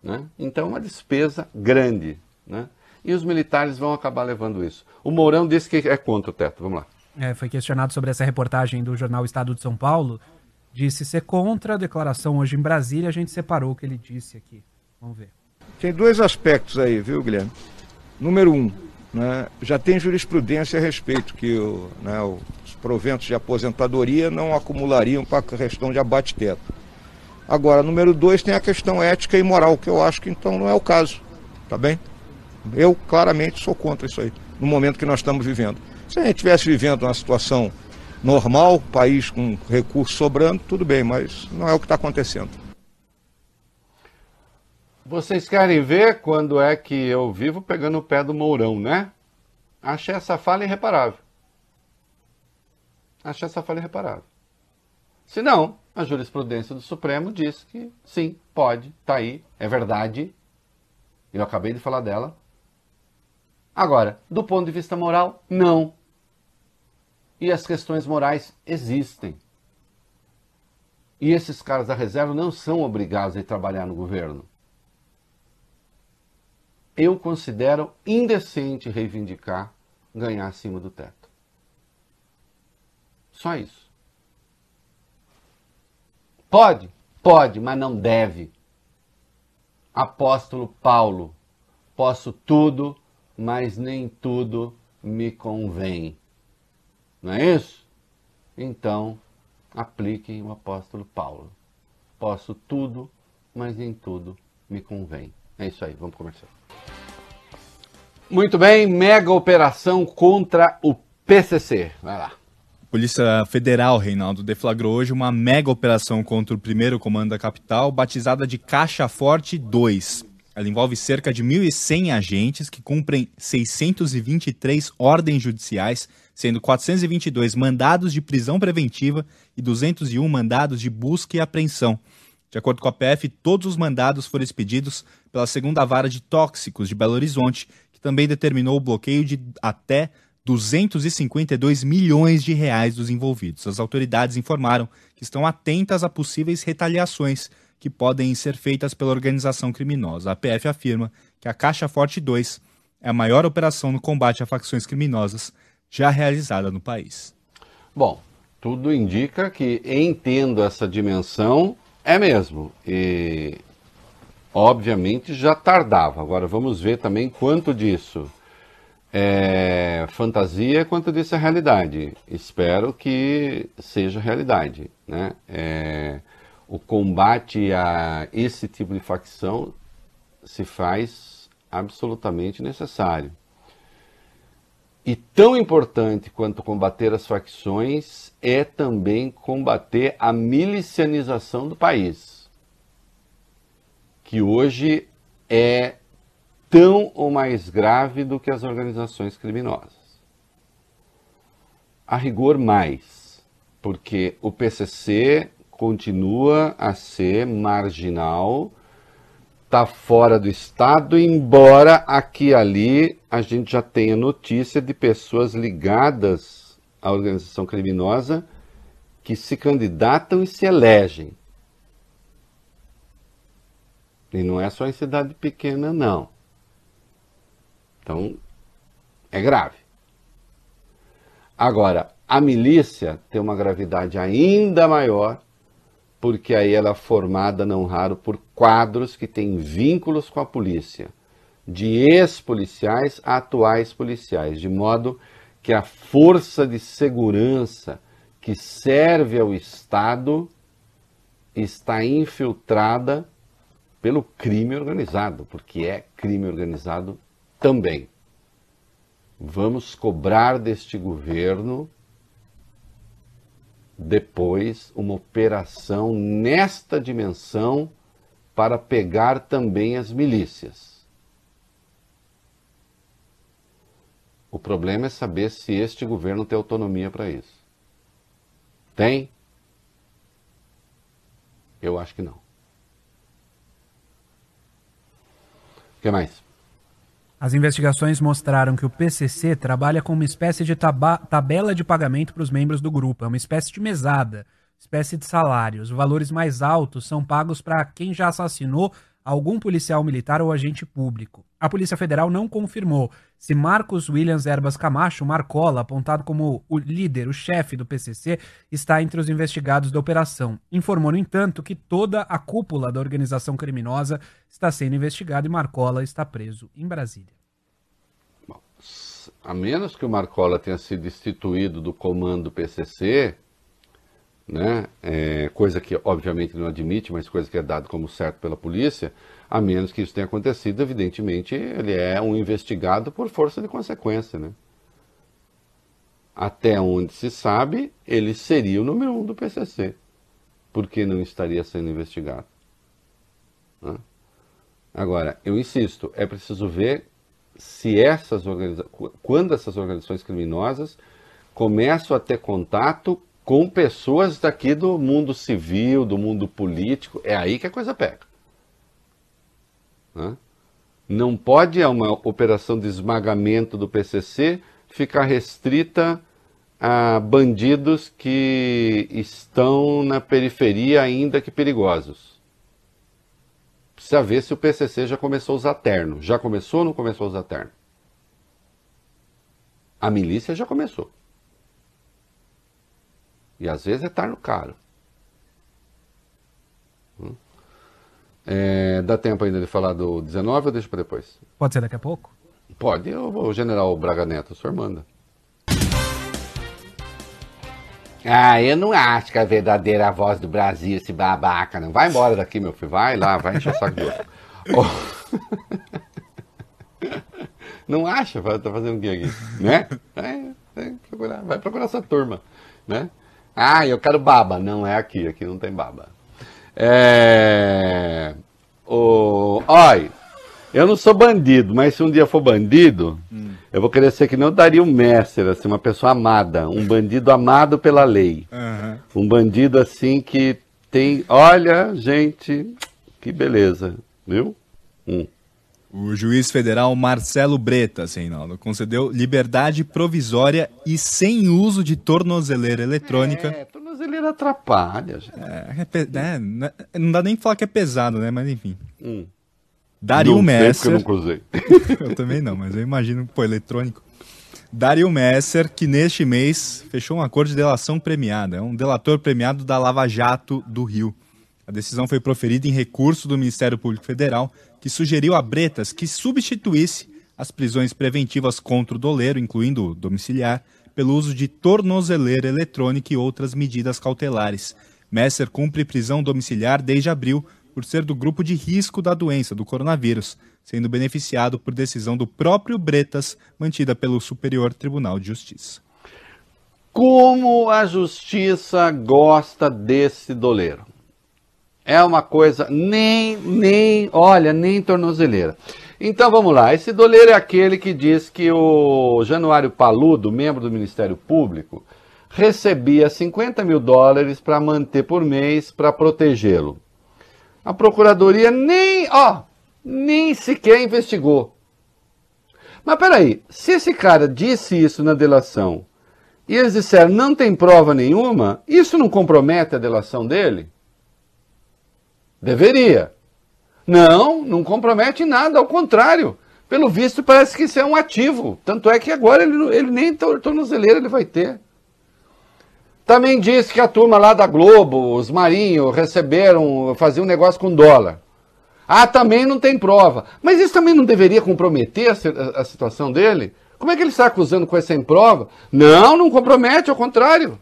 B: Né? Então é uma despesa grande. Né? E os militares vão acabar levando isso. O Mourão disse que é contra o teto. Vamos lá.
C: É, foi questionado sobre essa reportagem do jornal Estado de São Paulo. Disse ser contra a declaração hoje em Brasília. A gente separou o que ele disse aqui. Vamos ver.
F: Tem dois aspectos aí, viu, Guilherme? Número um, né, já tem jurisprudência a respeito que o, né, os proventos de aposentadoria não acumulariam para a questão de abate-teto. Agora, número dois, tem a questão ética e moral, que eu acho que então não é o caso, tá bem? Eu claramente sou contra isso aí, no momento que nós estamos vivendo. Se a gente estivesse vivendo uma situação normal, país com recursos sobrando, tudo bem, mas não é o que está acontecendo.
B: Vocês querem ver quando é que eu vivo pegando o pé do Mourão, né? Achei essa fala irreparável. Achei essa fala irreparável. Se não, a jurisprudência do Supremo diz que sim, pode, tá aí, é verdade. Eu acabei de falar dela. Agora, do ponto de vista moral, não. E as questões morais existem. E esses caras da reserva não são obrigados a trabalhar no governo eu considero indecente reivindicar ganhar acima do teto. Só isso. Pode? Pode, mas não deve. Apóstolo Paulo, posso tudo, mas nem tudo me convém. Não é isso? Então, apliquem o apóstolo Paulo. Posso tudo, mas nem tudo me convém. É isso aí, vamos começar. Muito bem, mega operação contra o PCC. Vai lá.
D: Polícia Federal, Reinaldo, deflagrou hoje uma mega operação contra o primeiro comando da capital, batizada de Caixa Forte 2. Ela envolve cerca de 1.100 agentes que cumprem 623 ordens judiciais, sendo 422 mandados de prisão preventiva e 201 mandados de busca e apreensão. De acordo com a PF, todos os mandados foram expedidos pela segunda vara de tóxicos de Belo Horizonte, que também determinou o bloqueio de até 252 milhões de reais dos envolvidos. As autoridades informaram que estão atentas a possíveis retaliações que podem ser feitas pela organização criminosa. A PF afirma que a Caixa Forte 2 é a maior operação no combate a facções criminosas já realizada no país.
B: Bom, tudo indica que, entendo essa dimensão, é mesmo. E, obviamente, já tardava. Agora, vamos ver também quanto disso é fantasia, quanto disso é realidade. Espero que seja realidade. Né? É, o combate a esse tipo de facção se faz absolutamente necessário. E tão importante quanto combater as facções é também combater a milicianização do país, que hoje é tão ou mais grave do que as organizações criminosas. A rigor mais, porque o PCC continua a ser marginal, está fora do Estado, embora aqui e ali a gente já tenha notícia de pessoas ligadas à organização criminosa que se candidatam e se elegem. E não é só em cidade pequena, não. Então, é grave. Agora, a milícia tem uma gravidade ainda maior, porque aí ela é formada, não raro, por quadros que têm vínculos com a polícia, de ex-policiais a atuais policiais, de modo que a força de segurança que serve ao Estado está infiltrada pelo crime organizado, porque é crime organizado também. Vamos cobrar deste governo depois uma operação nesta dimensão para pegar também as milícias. O problema é saber se este governo tem autonomia para isso. Tem? Eu acho que não. O que mais?
C: As investigações mostraram que o PCC trabalha com uma espécie de tabela de pagamento para os membros do grupo. É uma espécie de mesada, espécie de salário. Os valores mais altos são pagos para quem já assassinou algum policial militar ou agente público. A Polícia Federal não confirmou se Marcos Williams Erbas Camacho, Marcola, apontado como o líder, o chefe do PCC, está entre os investigados da operação. Informou, no entanto, que toda a cúpula da organização criminosa está sendo investigada e Marcola está preso em Brasília.
B: A menos que o Marcola tenha sido instituído do comando do PCC, né? É, coisa que obviamente não admite, mas coisa que é dado como certo pela polícia, a menos que isso tenha acontecido, evidentemente ele é um investigado por força de consequência. Né? Até onde se sabe, ele seria o número um do PCC. Por que não estaria sendo investigado? Né? Agora, eu insisto, é preciso ver se essas quando essas organizações criminosas começam a ter contato com pessoas daqui do mundo civil, do mundo político. É aí que a coisa pega. Né? Não pode uma operação de esmagamento do PCC ficar restrita a bandidos que estão na periferia ainda que perigosos. Precisa ver se o PCC já começou a usar terno. Já começou ou não começou a usar terno? A milícia já começou. E às vezes é tarno caro. Hum? É, dá tempo ainda de falar do 19 ou deixa para depois?
C: Pode ser daqui a pouco?
B: Pode, o general Braga Neto, o senhor manda.
G: Ah, eu não acho que a verdadeira voz do Brasil esse babaca, não.
B: Vai embora daqui, meu filho. Vai lá, vai encher o saco de outro. Oh. Não acha? Tá fazendo o que aqui? Né? É, procurar, vai procurar essa turma, né? Ah, eu quero baba. Não é aqui, aqui não tem baba. É... O... Oi, eu não sou bandido, mas se um dia for bandido, hum. eu vou querer ser que não daria um mestre, assim, uma pessoa amada, um bandido amado pela lei. Uhum. Um bandido assim que tem. Olha, gente, que beleza, viu?
D: Hum. O juiz federal Marcelo Bretas, Reinaldo, concedeu liberdade provisória e sem uso de tornozeleira eletrônica. É,
B: tornozeleira atrapalha, gente.
D: É, é, é, não dá nem pra falar que é pesado, né? Mas enfim. Hum. Dario Messer.
B: eu
D: eu também não, mas eu imagino, pô, eletrônico. Dario Messer, que neste mês fechou um acordo de delação premiada. É um delator premiado da Lava Jato do Rio. A decisão foi proferida em recurso do Ministério Público Federal que sugeriu a Bretas que substituísse as prisões preventivas contra o doleiro, incluindo domiciliar, pelo uso de tornozeleira eletrônica e outras medidas cautelares. Messer cumpre prisão domiciliar desde abril por ser do grupo de risco da doença do coronavírus, sendo beneficiado por decisão do próprio Bretas, mantida pelo Superior Tribunal de Justiça.
B: Como a justiça gosta desse doleiro? É uma coisa nem, nem, olha, nem tornozeleira. Então vamos lá. Esse doleiro é aquele que diz que o Januário Paludo, membro do Ministério Público, recebia 50 mil dólares para manter por mês para protegê-lo. A procuradoria nem, ó, nem sequer investigou. Mas peraí, se esse cara disse isso na delação e eles disseram não tem prova nenhuma, isso não compromete a delação dele? Deveria. Não, não compromete nada, ao contrário. Pelo visto, parece que isso é um ativo. Tanto é que agora ele, ele nem tornozeleira ele vai ter. Também disse que a turma lá da Globo, os Marinho, receberam, faziam um negócio com dólar. Ah, também não tem prova. Mas isso também não deveria comprometer a, a situação dele? Como é que ele está acusando com essa sem prova? Não, não compromete, ao contrário.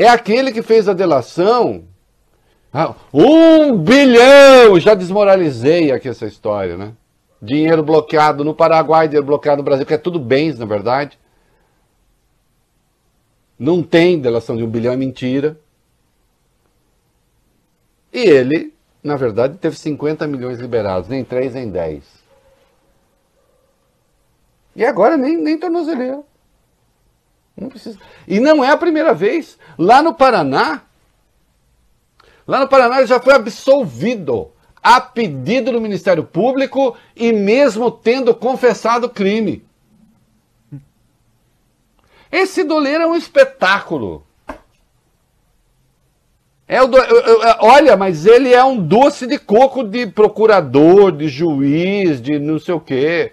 B: É aquele que fez a delação. Ah, um bilhão! Já desmoralizei aqui essa história, né? Dinheiro bloqueado no Paraguai, dinheiro bloqueado no Brasil, que é tudo bens, na verdade. Não tem delação de um bilhão, é mentira. E ele, na verdade, teve 50 milhões liberados, nem 3 nem 10. E agora nem, nem tornozeleira. Não precisa. E não é a primeira vez. Lá no Paraná, lá no Paraná ele já foi absolvido a pedido do Ministério Público e mesmo tendo confessado crime. Esse doleiro é um espetáculo. É o do... Olha, mas ele é um doce de coco de procurador, de juiz, de não sei o quê.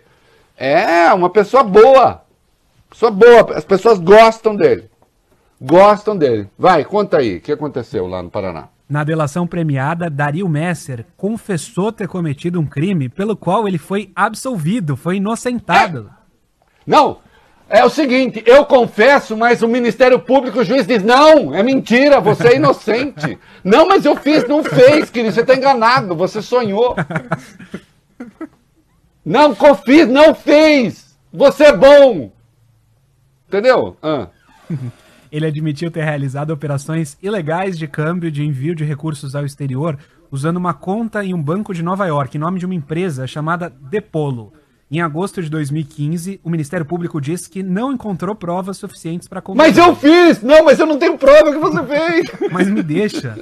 B: É uma pessoa boa. Pessoa boa. As pessoas gostam dele. Gostam dele. Vai, conta aí. O que aconteceu lá no Paraná?
C: Na delação premiada, Dario Messer confessou ter cometido um crime pelo qual ele foi absolvido, foi inocentado.
B: É. Não, é o seguinte, eu confesso, mas o Ministério Público, o juiz diz, não, é mentira, você é inocente. não, mas eu fiz, não fez, querido, você está enganado, você sonhou. não, fiz, não fez, você é bom. Entendeu? Ah.
C: Ele admitiu ter realizado operações ilegais de câmbio de envio de recursos ao exterior usando uma conta em um banco de Nova York, em nome de uma empresa chamada Depolo. Em agosto de 2015, o Ministério Público disse que não encontrou provas suficientes para
B: Mas eu fiz! Não, mas eu não tenho prova que você fez!
C: mas me deixa.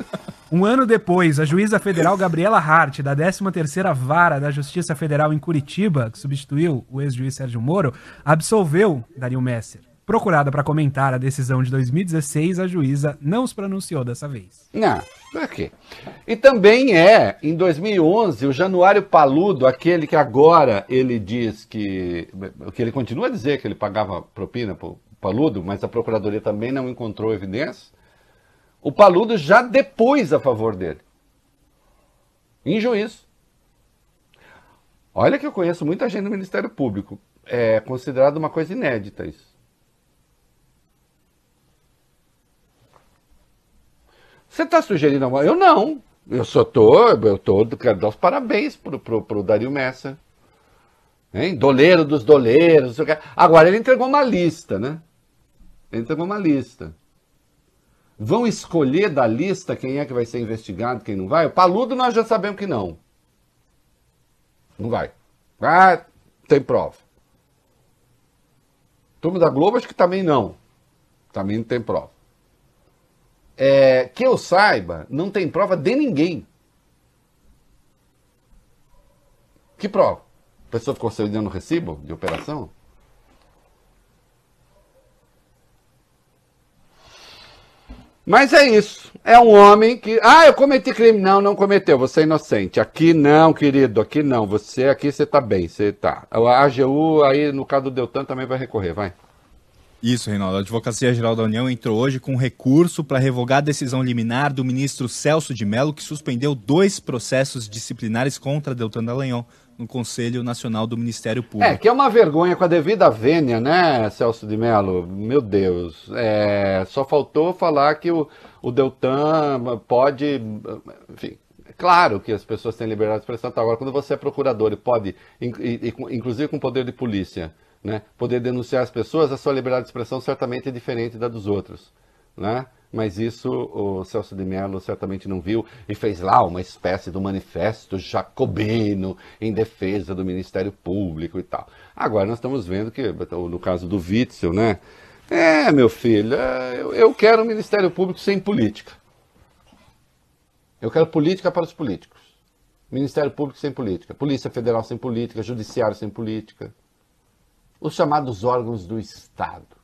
C: Um ano depois, a juíza federal Gabriela Hart, da 13ª Vara da Justiça Federal em Curitiba, que substituiu o ex-juiz Sérgio Moro, absolveu Dario Messer. Procurada para comentar a decisão de 2016, a juíza não se pronunciou dessa vez.
B: Não, por quê? E também é, em 2011, o Januário Paludo, aquele que agora ele diz que. que ele continua a dizer que ele pagava propina para o Paludo, mas a Procuradoria também não encontrou evidência. O Paludo já depôs a favor dele. Em juízo. Olha que eu conheço muita gente no Ministério Público. É considerado uma coisa inédita isso. Você está sugerindo alguma Eu não. Eu só tô, eu tô, quero dar os parabéns pro, pro, pro Dario Messa. Hein? Doleiro dos doleiros. Agora ele entregou uma lista, né? Ele entregou uma lista. Vão escolher da lista quem é que vai ser investigado, quem não vai? O Paludo nós já sabemos que não. Não vai. Ah, tem prova. Turma da Globo acho que também não. Também não tem prova é, que eu saiba, não tem prova de ninguém. Que prova? A pessoa ficou cedendo recibo de operação? Mas é isso. É um homem que. Ah, eu cometi crime. Não, não cometeu. Você é inocente. Aqui não, querido. Aqui não. Você aqui você tá bem. Você tá. A AGU aí, no caso do Deltan, também vai recorrer. Vai.
D: Isso, Reinaldo. A Advocacia Geral da União entrou hoje com um recurso para revogar a decisão liminar do ministro Celso de Mello, que suspendeu dois processos disciplinares contra Deltan Dallagnol no Conselho Nacional do Ministério Público.
B: É, que é uma vergonha com a devida vênia, né, Celso de Mello? Meu Deus. É, só faltou falar que o, o Deltan pode. Enfim, Claro que as pessoas têm liberdade de expressão. Agora, quando você é procurador e pode, inclusive com poder de polícia, né, poder denunciar as pessoas, a sua liberdade de expressão certamente é diferente da dos outros. Né? Mas isso o Celso de Mello certamente não viu e fez lá uma espécie de manifesto jacobino em defesa do Ministério Público e tal. Agora nós estamos vendo que, no caso do Witzel, né? É, meu filho, é, eu quero um Ministério Público sem política. Eu quero política para os políticos. Ministério Público sem política. Polícia Federal sem política. Judiciário sem política os chamados órgãos do Estado.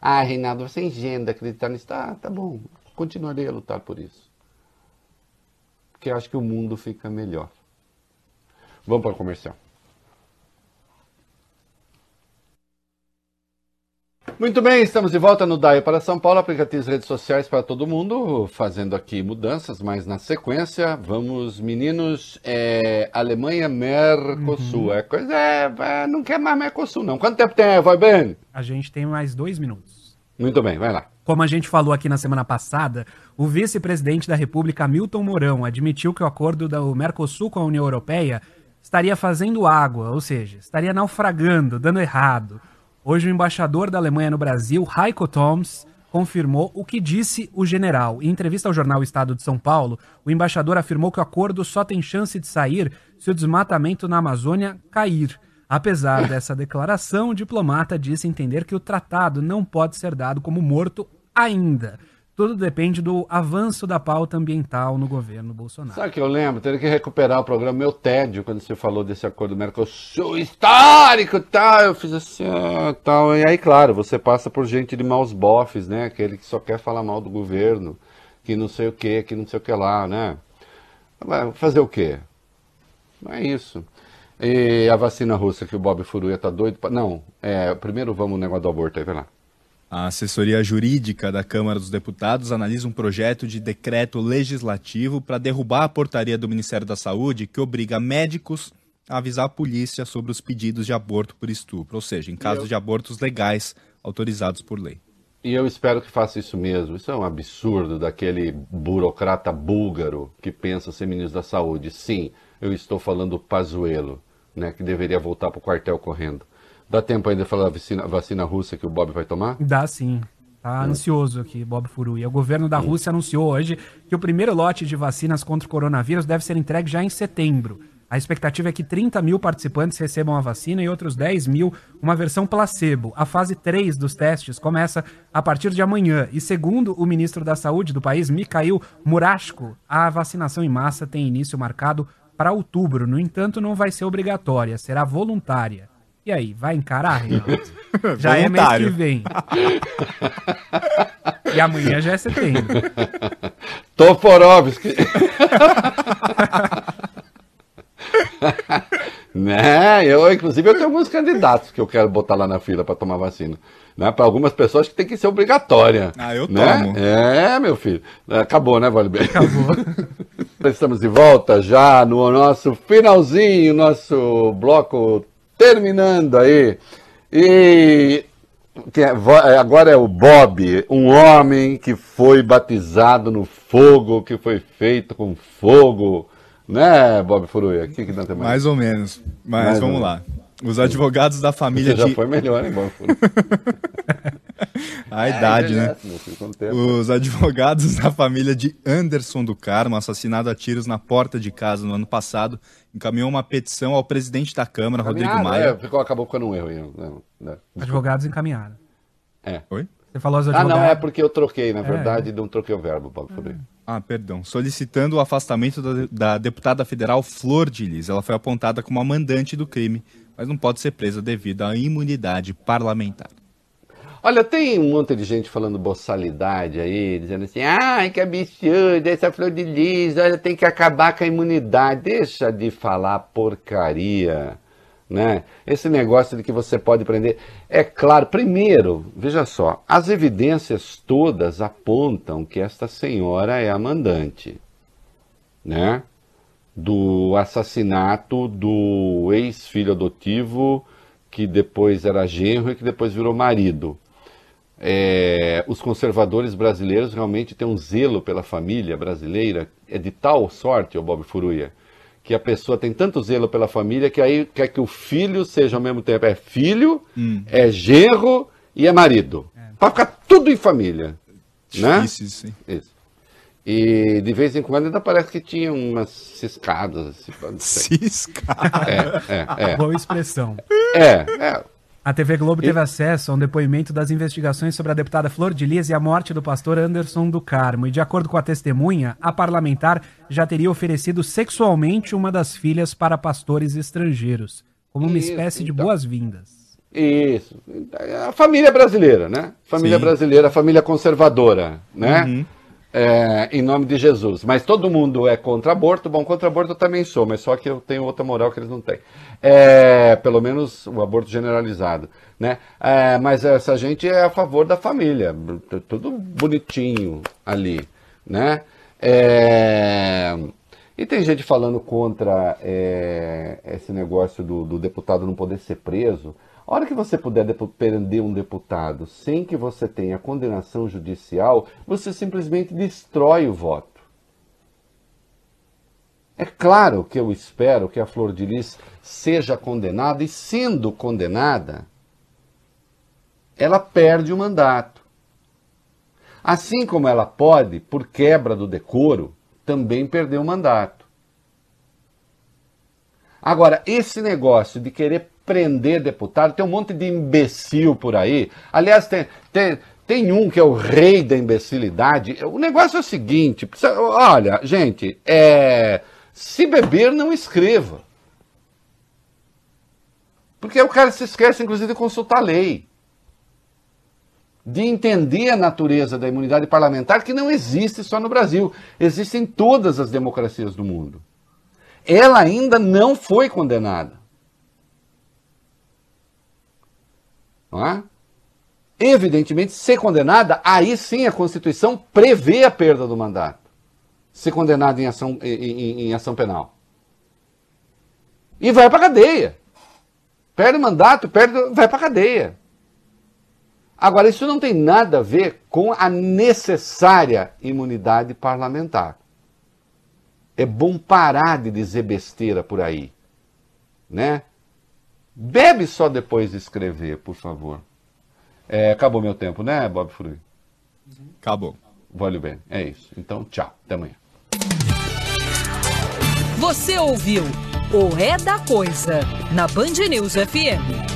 B: Ah, Reinaldo, você é ingênuo acreditar nisso. Tá, tá bom, continuarei a lutar por isso. Porque acho que o mundo fica melhor. Vamos para o comercial. Muito bem, estamos de volta no DAI para São Paulo, aplicativos redes sociais para todo mundo, fazendo aqui mudanças, mas na sequência, vamos, meninos, é, Alemanha, Mercosul. Uhum. É coisa, é, é, não quer mais Mercosul, não. Quanto tempo tem, vai bem?
C: A gente tem mais dois minutos.
B: Muito bem, vai lá.
C: Como a gente falou aqui na semana passada, o vice-presidente da República, Milton Mourão, admitiu que o acordo do Mercosul com a União Europeia estaria fazendo água, ou seja, estaria naufragando, dando errado. Hoje, o embaixador da Alemanha no Brasil, Heiko Toms, confirmou o que disse o general. Em entrevista ao jornal Estado de São Paulo, o embaixador afirmou que o acordo só tem chance de sair se o desmatamento na Amazônia cair. Apesar dessa declaração, o diplomata disse entender que o tratado não pode ser dado como morto ainda. Tudo depende do avanço da pauta ambiental no governo Bolsonaro.
B: Sabe que eu lembro? Teria que recuperar o programa Meu Tédio, quando você falou desse acordo Mercosul histórico tal. Eu fiz assim, ah, tal. E aí, claro, você passa por gente de maus bofes, né? Aquele que só quer falar mal do governo, que não sei o que, que não sei o que lá, né? Vai fazer o quê? Não é isso. E a vacina russa que o Bob Furuia tá doido pra... Não, é, primeiro vamos no negócio do aborto aí, vai lá.
D: A assessoria jurídica da Câmara dos Deputados analisa um projeto de decreto legislativo para derrubar a portaria do Ministério da Saúde que obriga médicos a avisar a polícia sobre os pedidos de aborto por estupro, ou seja, em casos de abortos legais autorizados por lei.
B: E eu espero que faça isso mesmo. Isso é um absurdo daquele burocrata búlgaro que pensa ser ministro da Saúde. Sim, eu estou falando do Pazuello, né, que deveria voltar para o quartel correndo. Dá tempo ainda de falar da vacina, vacina russa que o Bob vai tomar?
C: Dá sim. Tá ansioso aqui, Bob Furuia. O governo da Rússia anunciou hoje que o primeiro lote de vacinas contra o coronavírus deve ser entregue já em setembro. A expectativa é que 30 mil participantes recebam a vacina e outros 10 mil uma versão placebo. A fase 3 dos testes começa a partir de amanhã. E segundo o ministro da Saúde do país, Mikhail Murashko, a vacinação em massa tem início marcado para outubro. No entanto, não vai ser obrigatória, será voluntária. E aí, vai encarar, Reinaldo? Já é mês que vem. E amanhã já é setembro.
B: Toforovski! né? Eu, inclusive, eu tenho alguns candidatos que eu quero botar lá na fila para tomar vacina. Né? Para algumas pessoas que tem que ser obrigatória.
D: Ah, eu
B: né?
D: tomo.
B: É, meu filho. Acabou, né, Vale Bem?
C: Acabou.
B: Estamos de volta já no nosso finalzinho, nosso bloco terminando aí. E é- é, agora é o Bob, um homem que foi batizado no fogo, que foi feito com fogo. Né, Bob Furuia? Que, que mais?
D: Mais ou menos. Mas
B: Mais
D: vamos lá. Os advogados da família
B: Você já
D: de.
B: foi melhor, hein, Bob Furuia?
D: A idade, né?
B: filho, com o tempo.
D: Os advogados da família de Anderson do Carmo, assassinado a tiros na porta de casa no ano passado, encaminhou uma petição ao presidente da Câmara, Rodrigo
B: Caminhada,
D: Maia.
B: é, ficou, acabou ficando um erro aí. Não, não.
C: Advogados encaminharam.
B: É.
D: Oi?
C: Você falou os
B: Ah,
C: advogados.
B: não, é porque eu troquei, na verdade, não troquei o verbo, Bob Furuia.
D: Ah, perdão. Solicitando o afastamento da, da deputada federal Flor de Lis. Ela foi apontada como a mandante do crime, mas não pode ser presa devido à imunidade parlamentar.
B: Olha, tem um monte de gente falando boçalidade aí, dizendo assim, ai, que absurdo, essa flor de lis, olha, tem que acabar com a imunidade. Deixa de falar porcaria, né? Esse negócio de que você pode prender. É claro, primeiro, veja só, as evidências todas apontam que esta senhora é a mandante, né? Do assassinato do ex-filho adotivo que depois era genro e que depois virou marido. É, os conservadores brasileiros realmente têm um zelo pela família brasileira, é de tal sorte, o Bob Furuia, que a pessoa tem tanto zelo pela família que aí quer que o filho seja ao mesmo tempo é filho, é genro e é marido. Para ficar tudo em família. Né?
D: Difícil isso, hein?
B: Isso. E de vez em quando ainda parece que tinha umas ciscadas. Assim, não sei.
D: Cisca.
B: é, é, é.
C: Boa expressão.
B: É, é.
C: A TV Globo teve acesso a um depoimento das investigações sobre a deputada Flor de Lis e a morte do pastor Anderson do Carmo. E de acordo com a testemunha, a parlamentar já teria oferecido sexualmente uma das filhas para pastores estrangeiros, como uma
B: Isso,
C: espécie de
B: então.
C: boas-vindas.
B: Isso. A família brasileira, né? Família
D: Sim.
B: brasileira, família conservadora, né?
D: Uhum.
B: É, em nome de Jesus. Mas todo mundo é contra aborto. Bom, contra aborto eu também sou, mas só que eu tenho outra moral que eles não têm. É, pelo menos o aborto generalizado, né? É, mas essa gente é a favor da família. Tudo bonitinho ali, né? É, e tem gente falando contra é, esse negócio do, do deputado não poder ser preso. A hora que você puder prender um deputado sem que você tenha condenação judicial, você simplesmente destrói o voto. É claro que eu espero que a Flor de Lis seja condenada e, sendo condenada, ela perde o mandato. Assim como ela pode, por quebra do decoro, também perder o mandato. Agora, esse negócio de querer prender deputado, tem um monte de imbecil por aí. Aliás, tem, tem, tem um que é o rei da imbecilidade. O negócio é o seguinte: precisa, olha, gente, é, se beber, não escreva. Porque o cara se esquece, inclusive, de consultar a lei. De entender a natureza da imunidade parlamentar, que não existe só no Brasil, existe em todas as democracias do mundo. Ela ainda não foi condenada. Não é? Evidentemente, ser condenada, aí sim a Constituição prevê a perda do mandato. Ser condenada em ação, em, em, ação penal. E vai para cadeia. Perde o mandato, perde, vai para cadeia. Agora, isso não tem nada a ver com a necessária imunidade parlamentar. É bom parar de dizer besteira por aí, né? Bebe só depois de escrever, por favor. É, acabou meu tempo, né, Bob Frui?
D: Acabou.
B: Valeu bem. É isso. Então, tchau. Até amanhã.
A: Você ouviu o É da Coisa na Band News FM.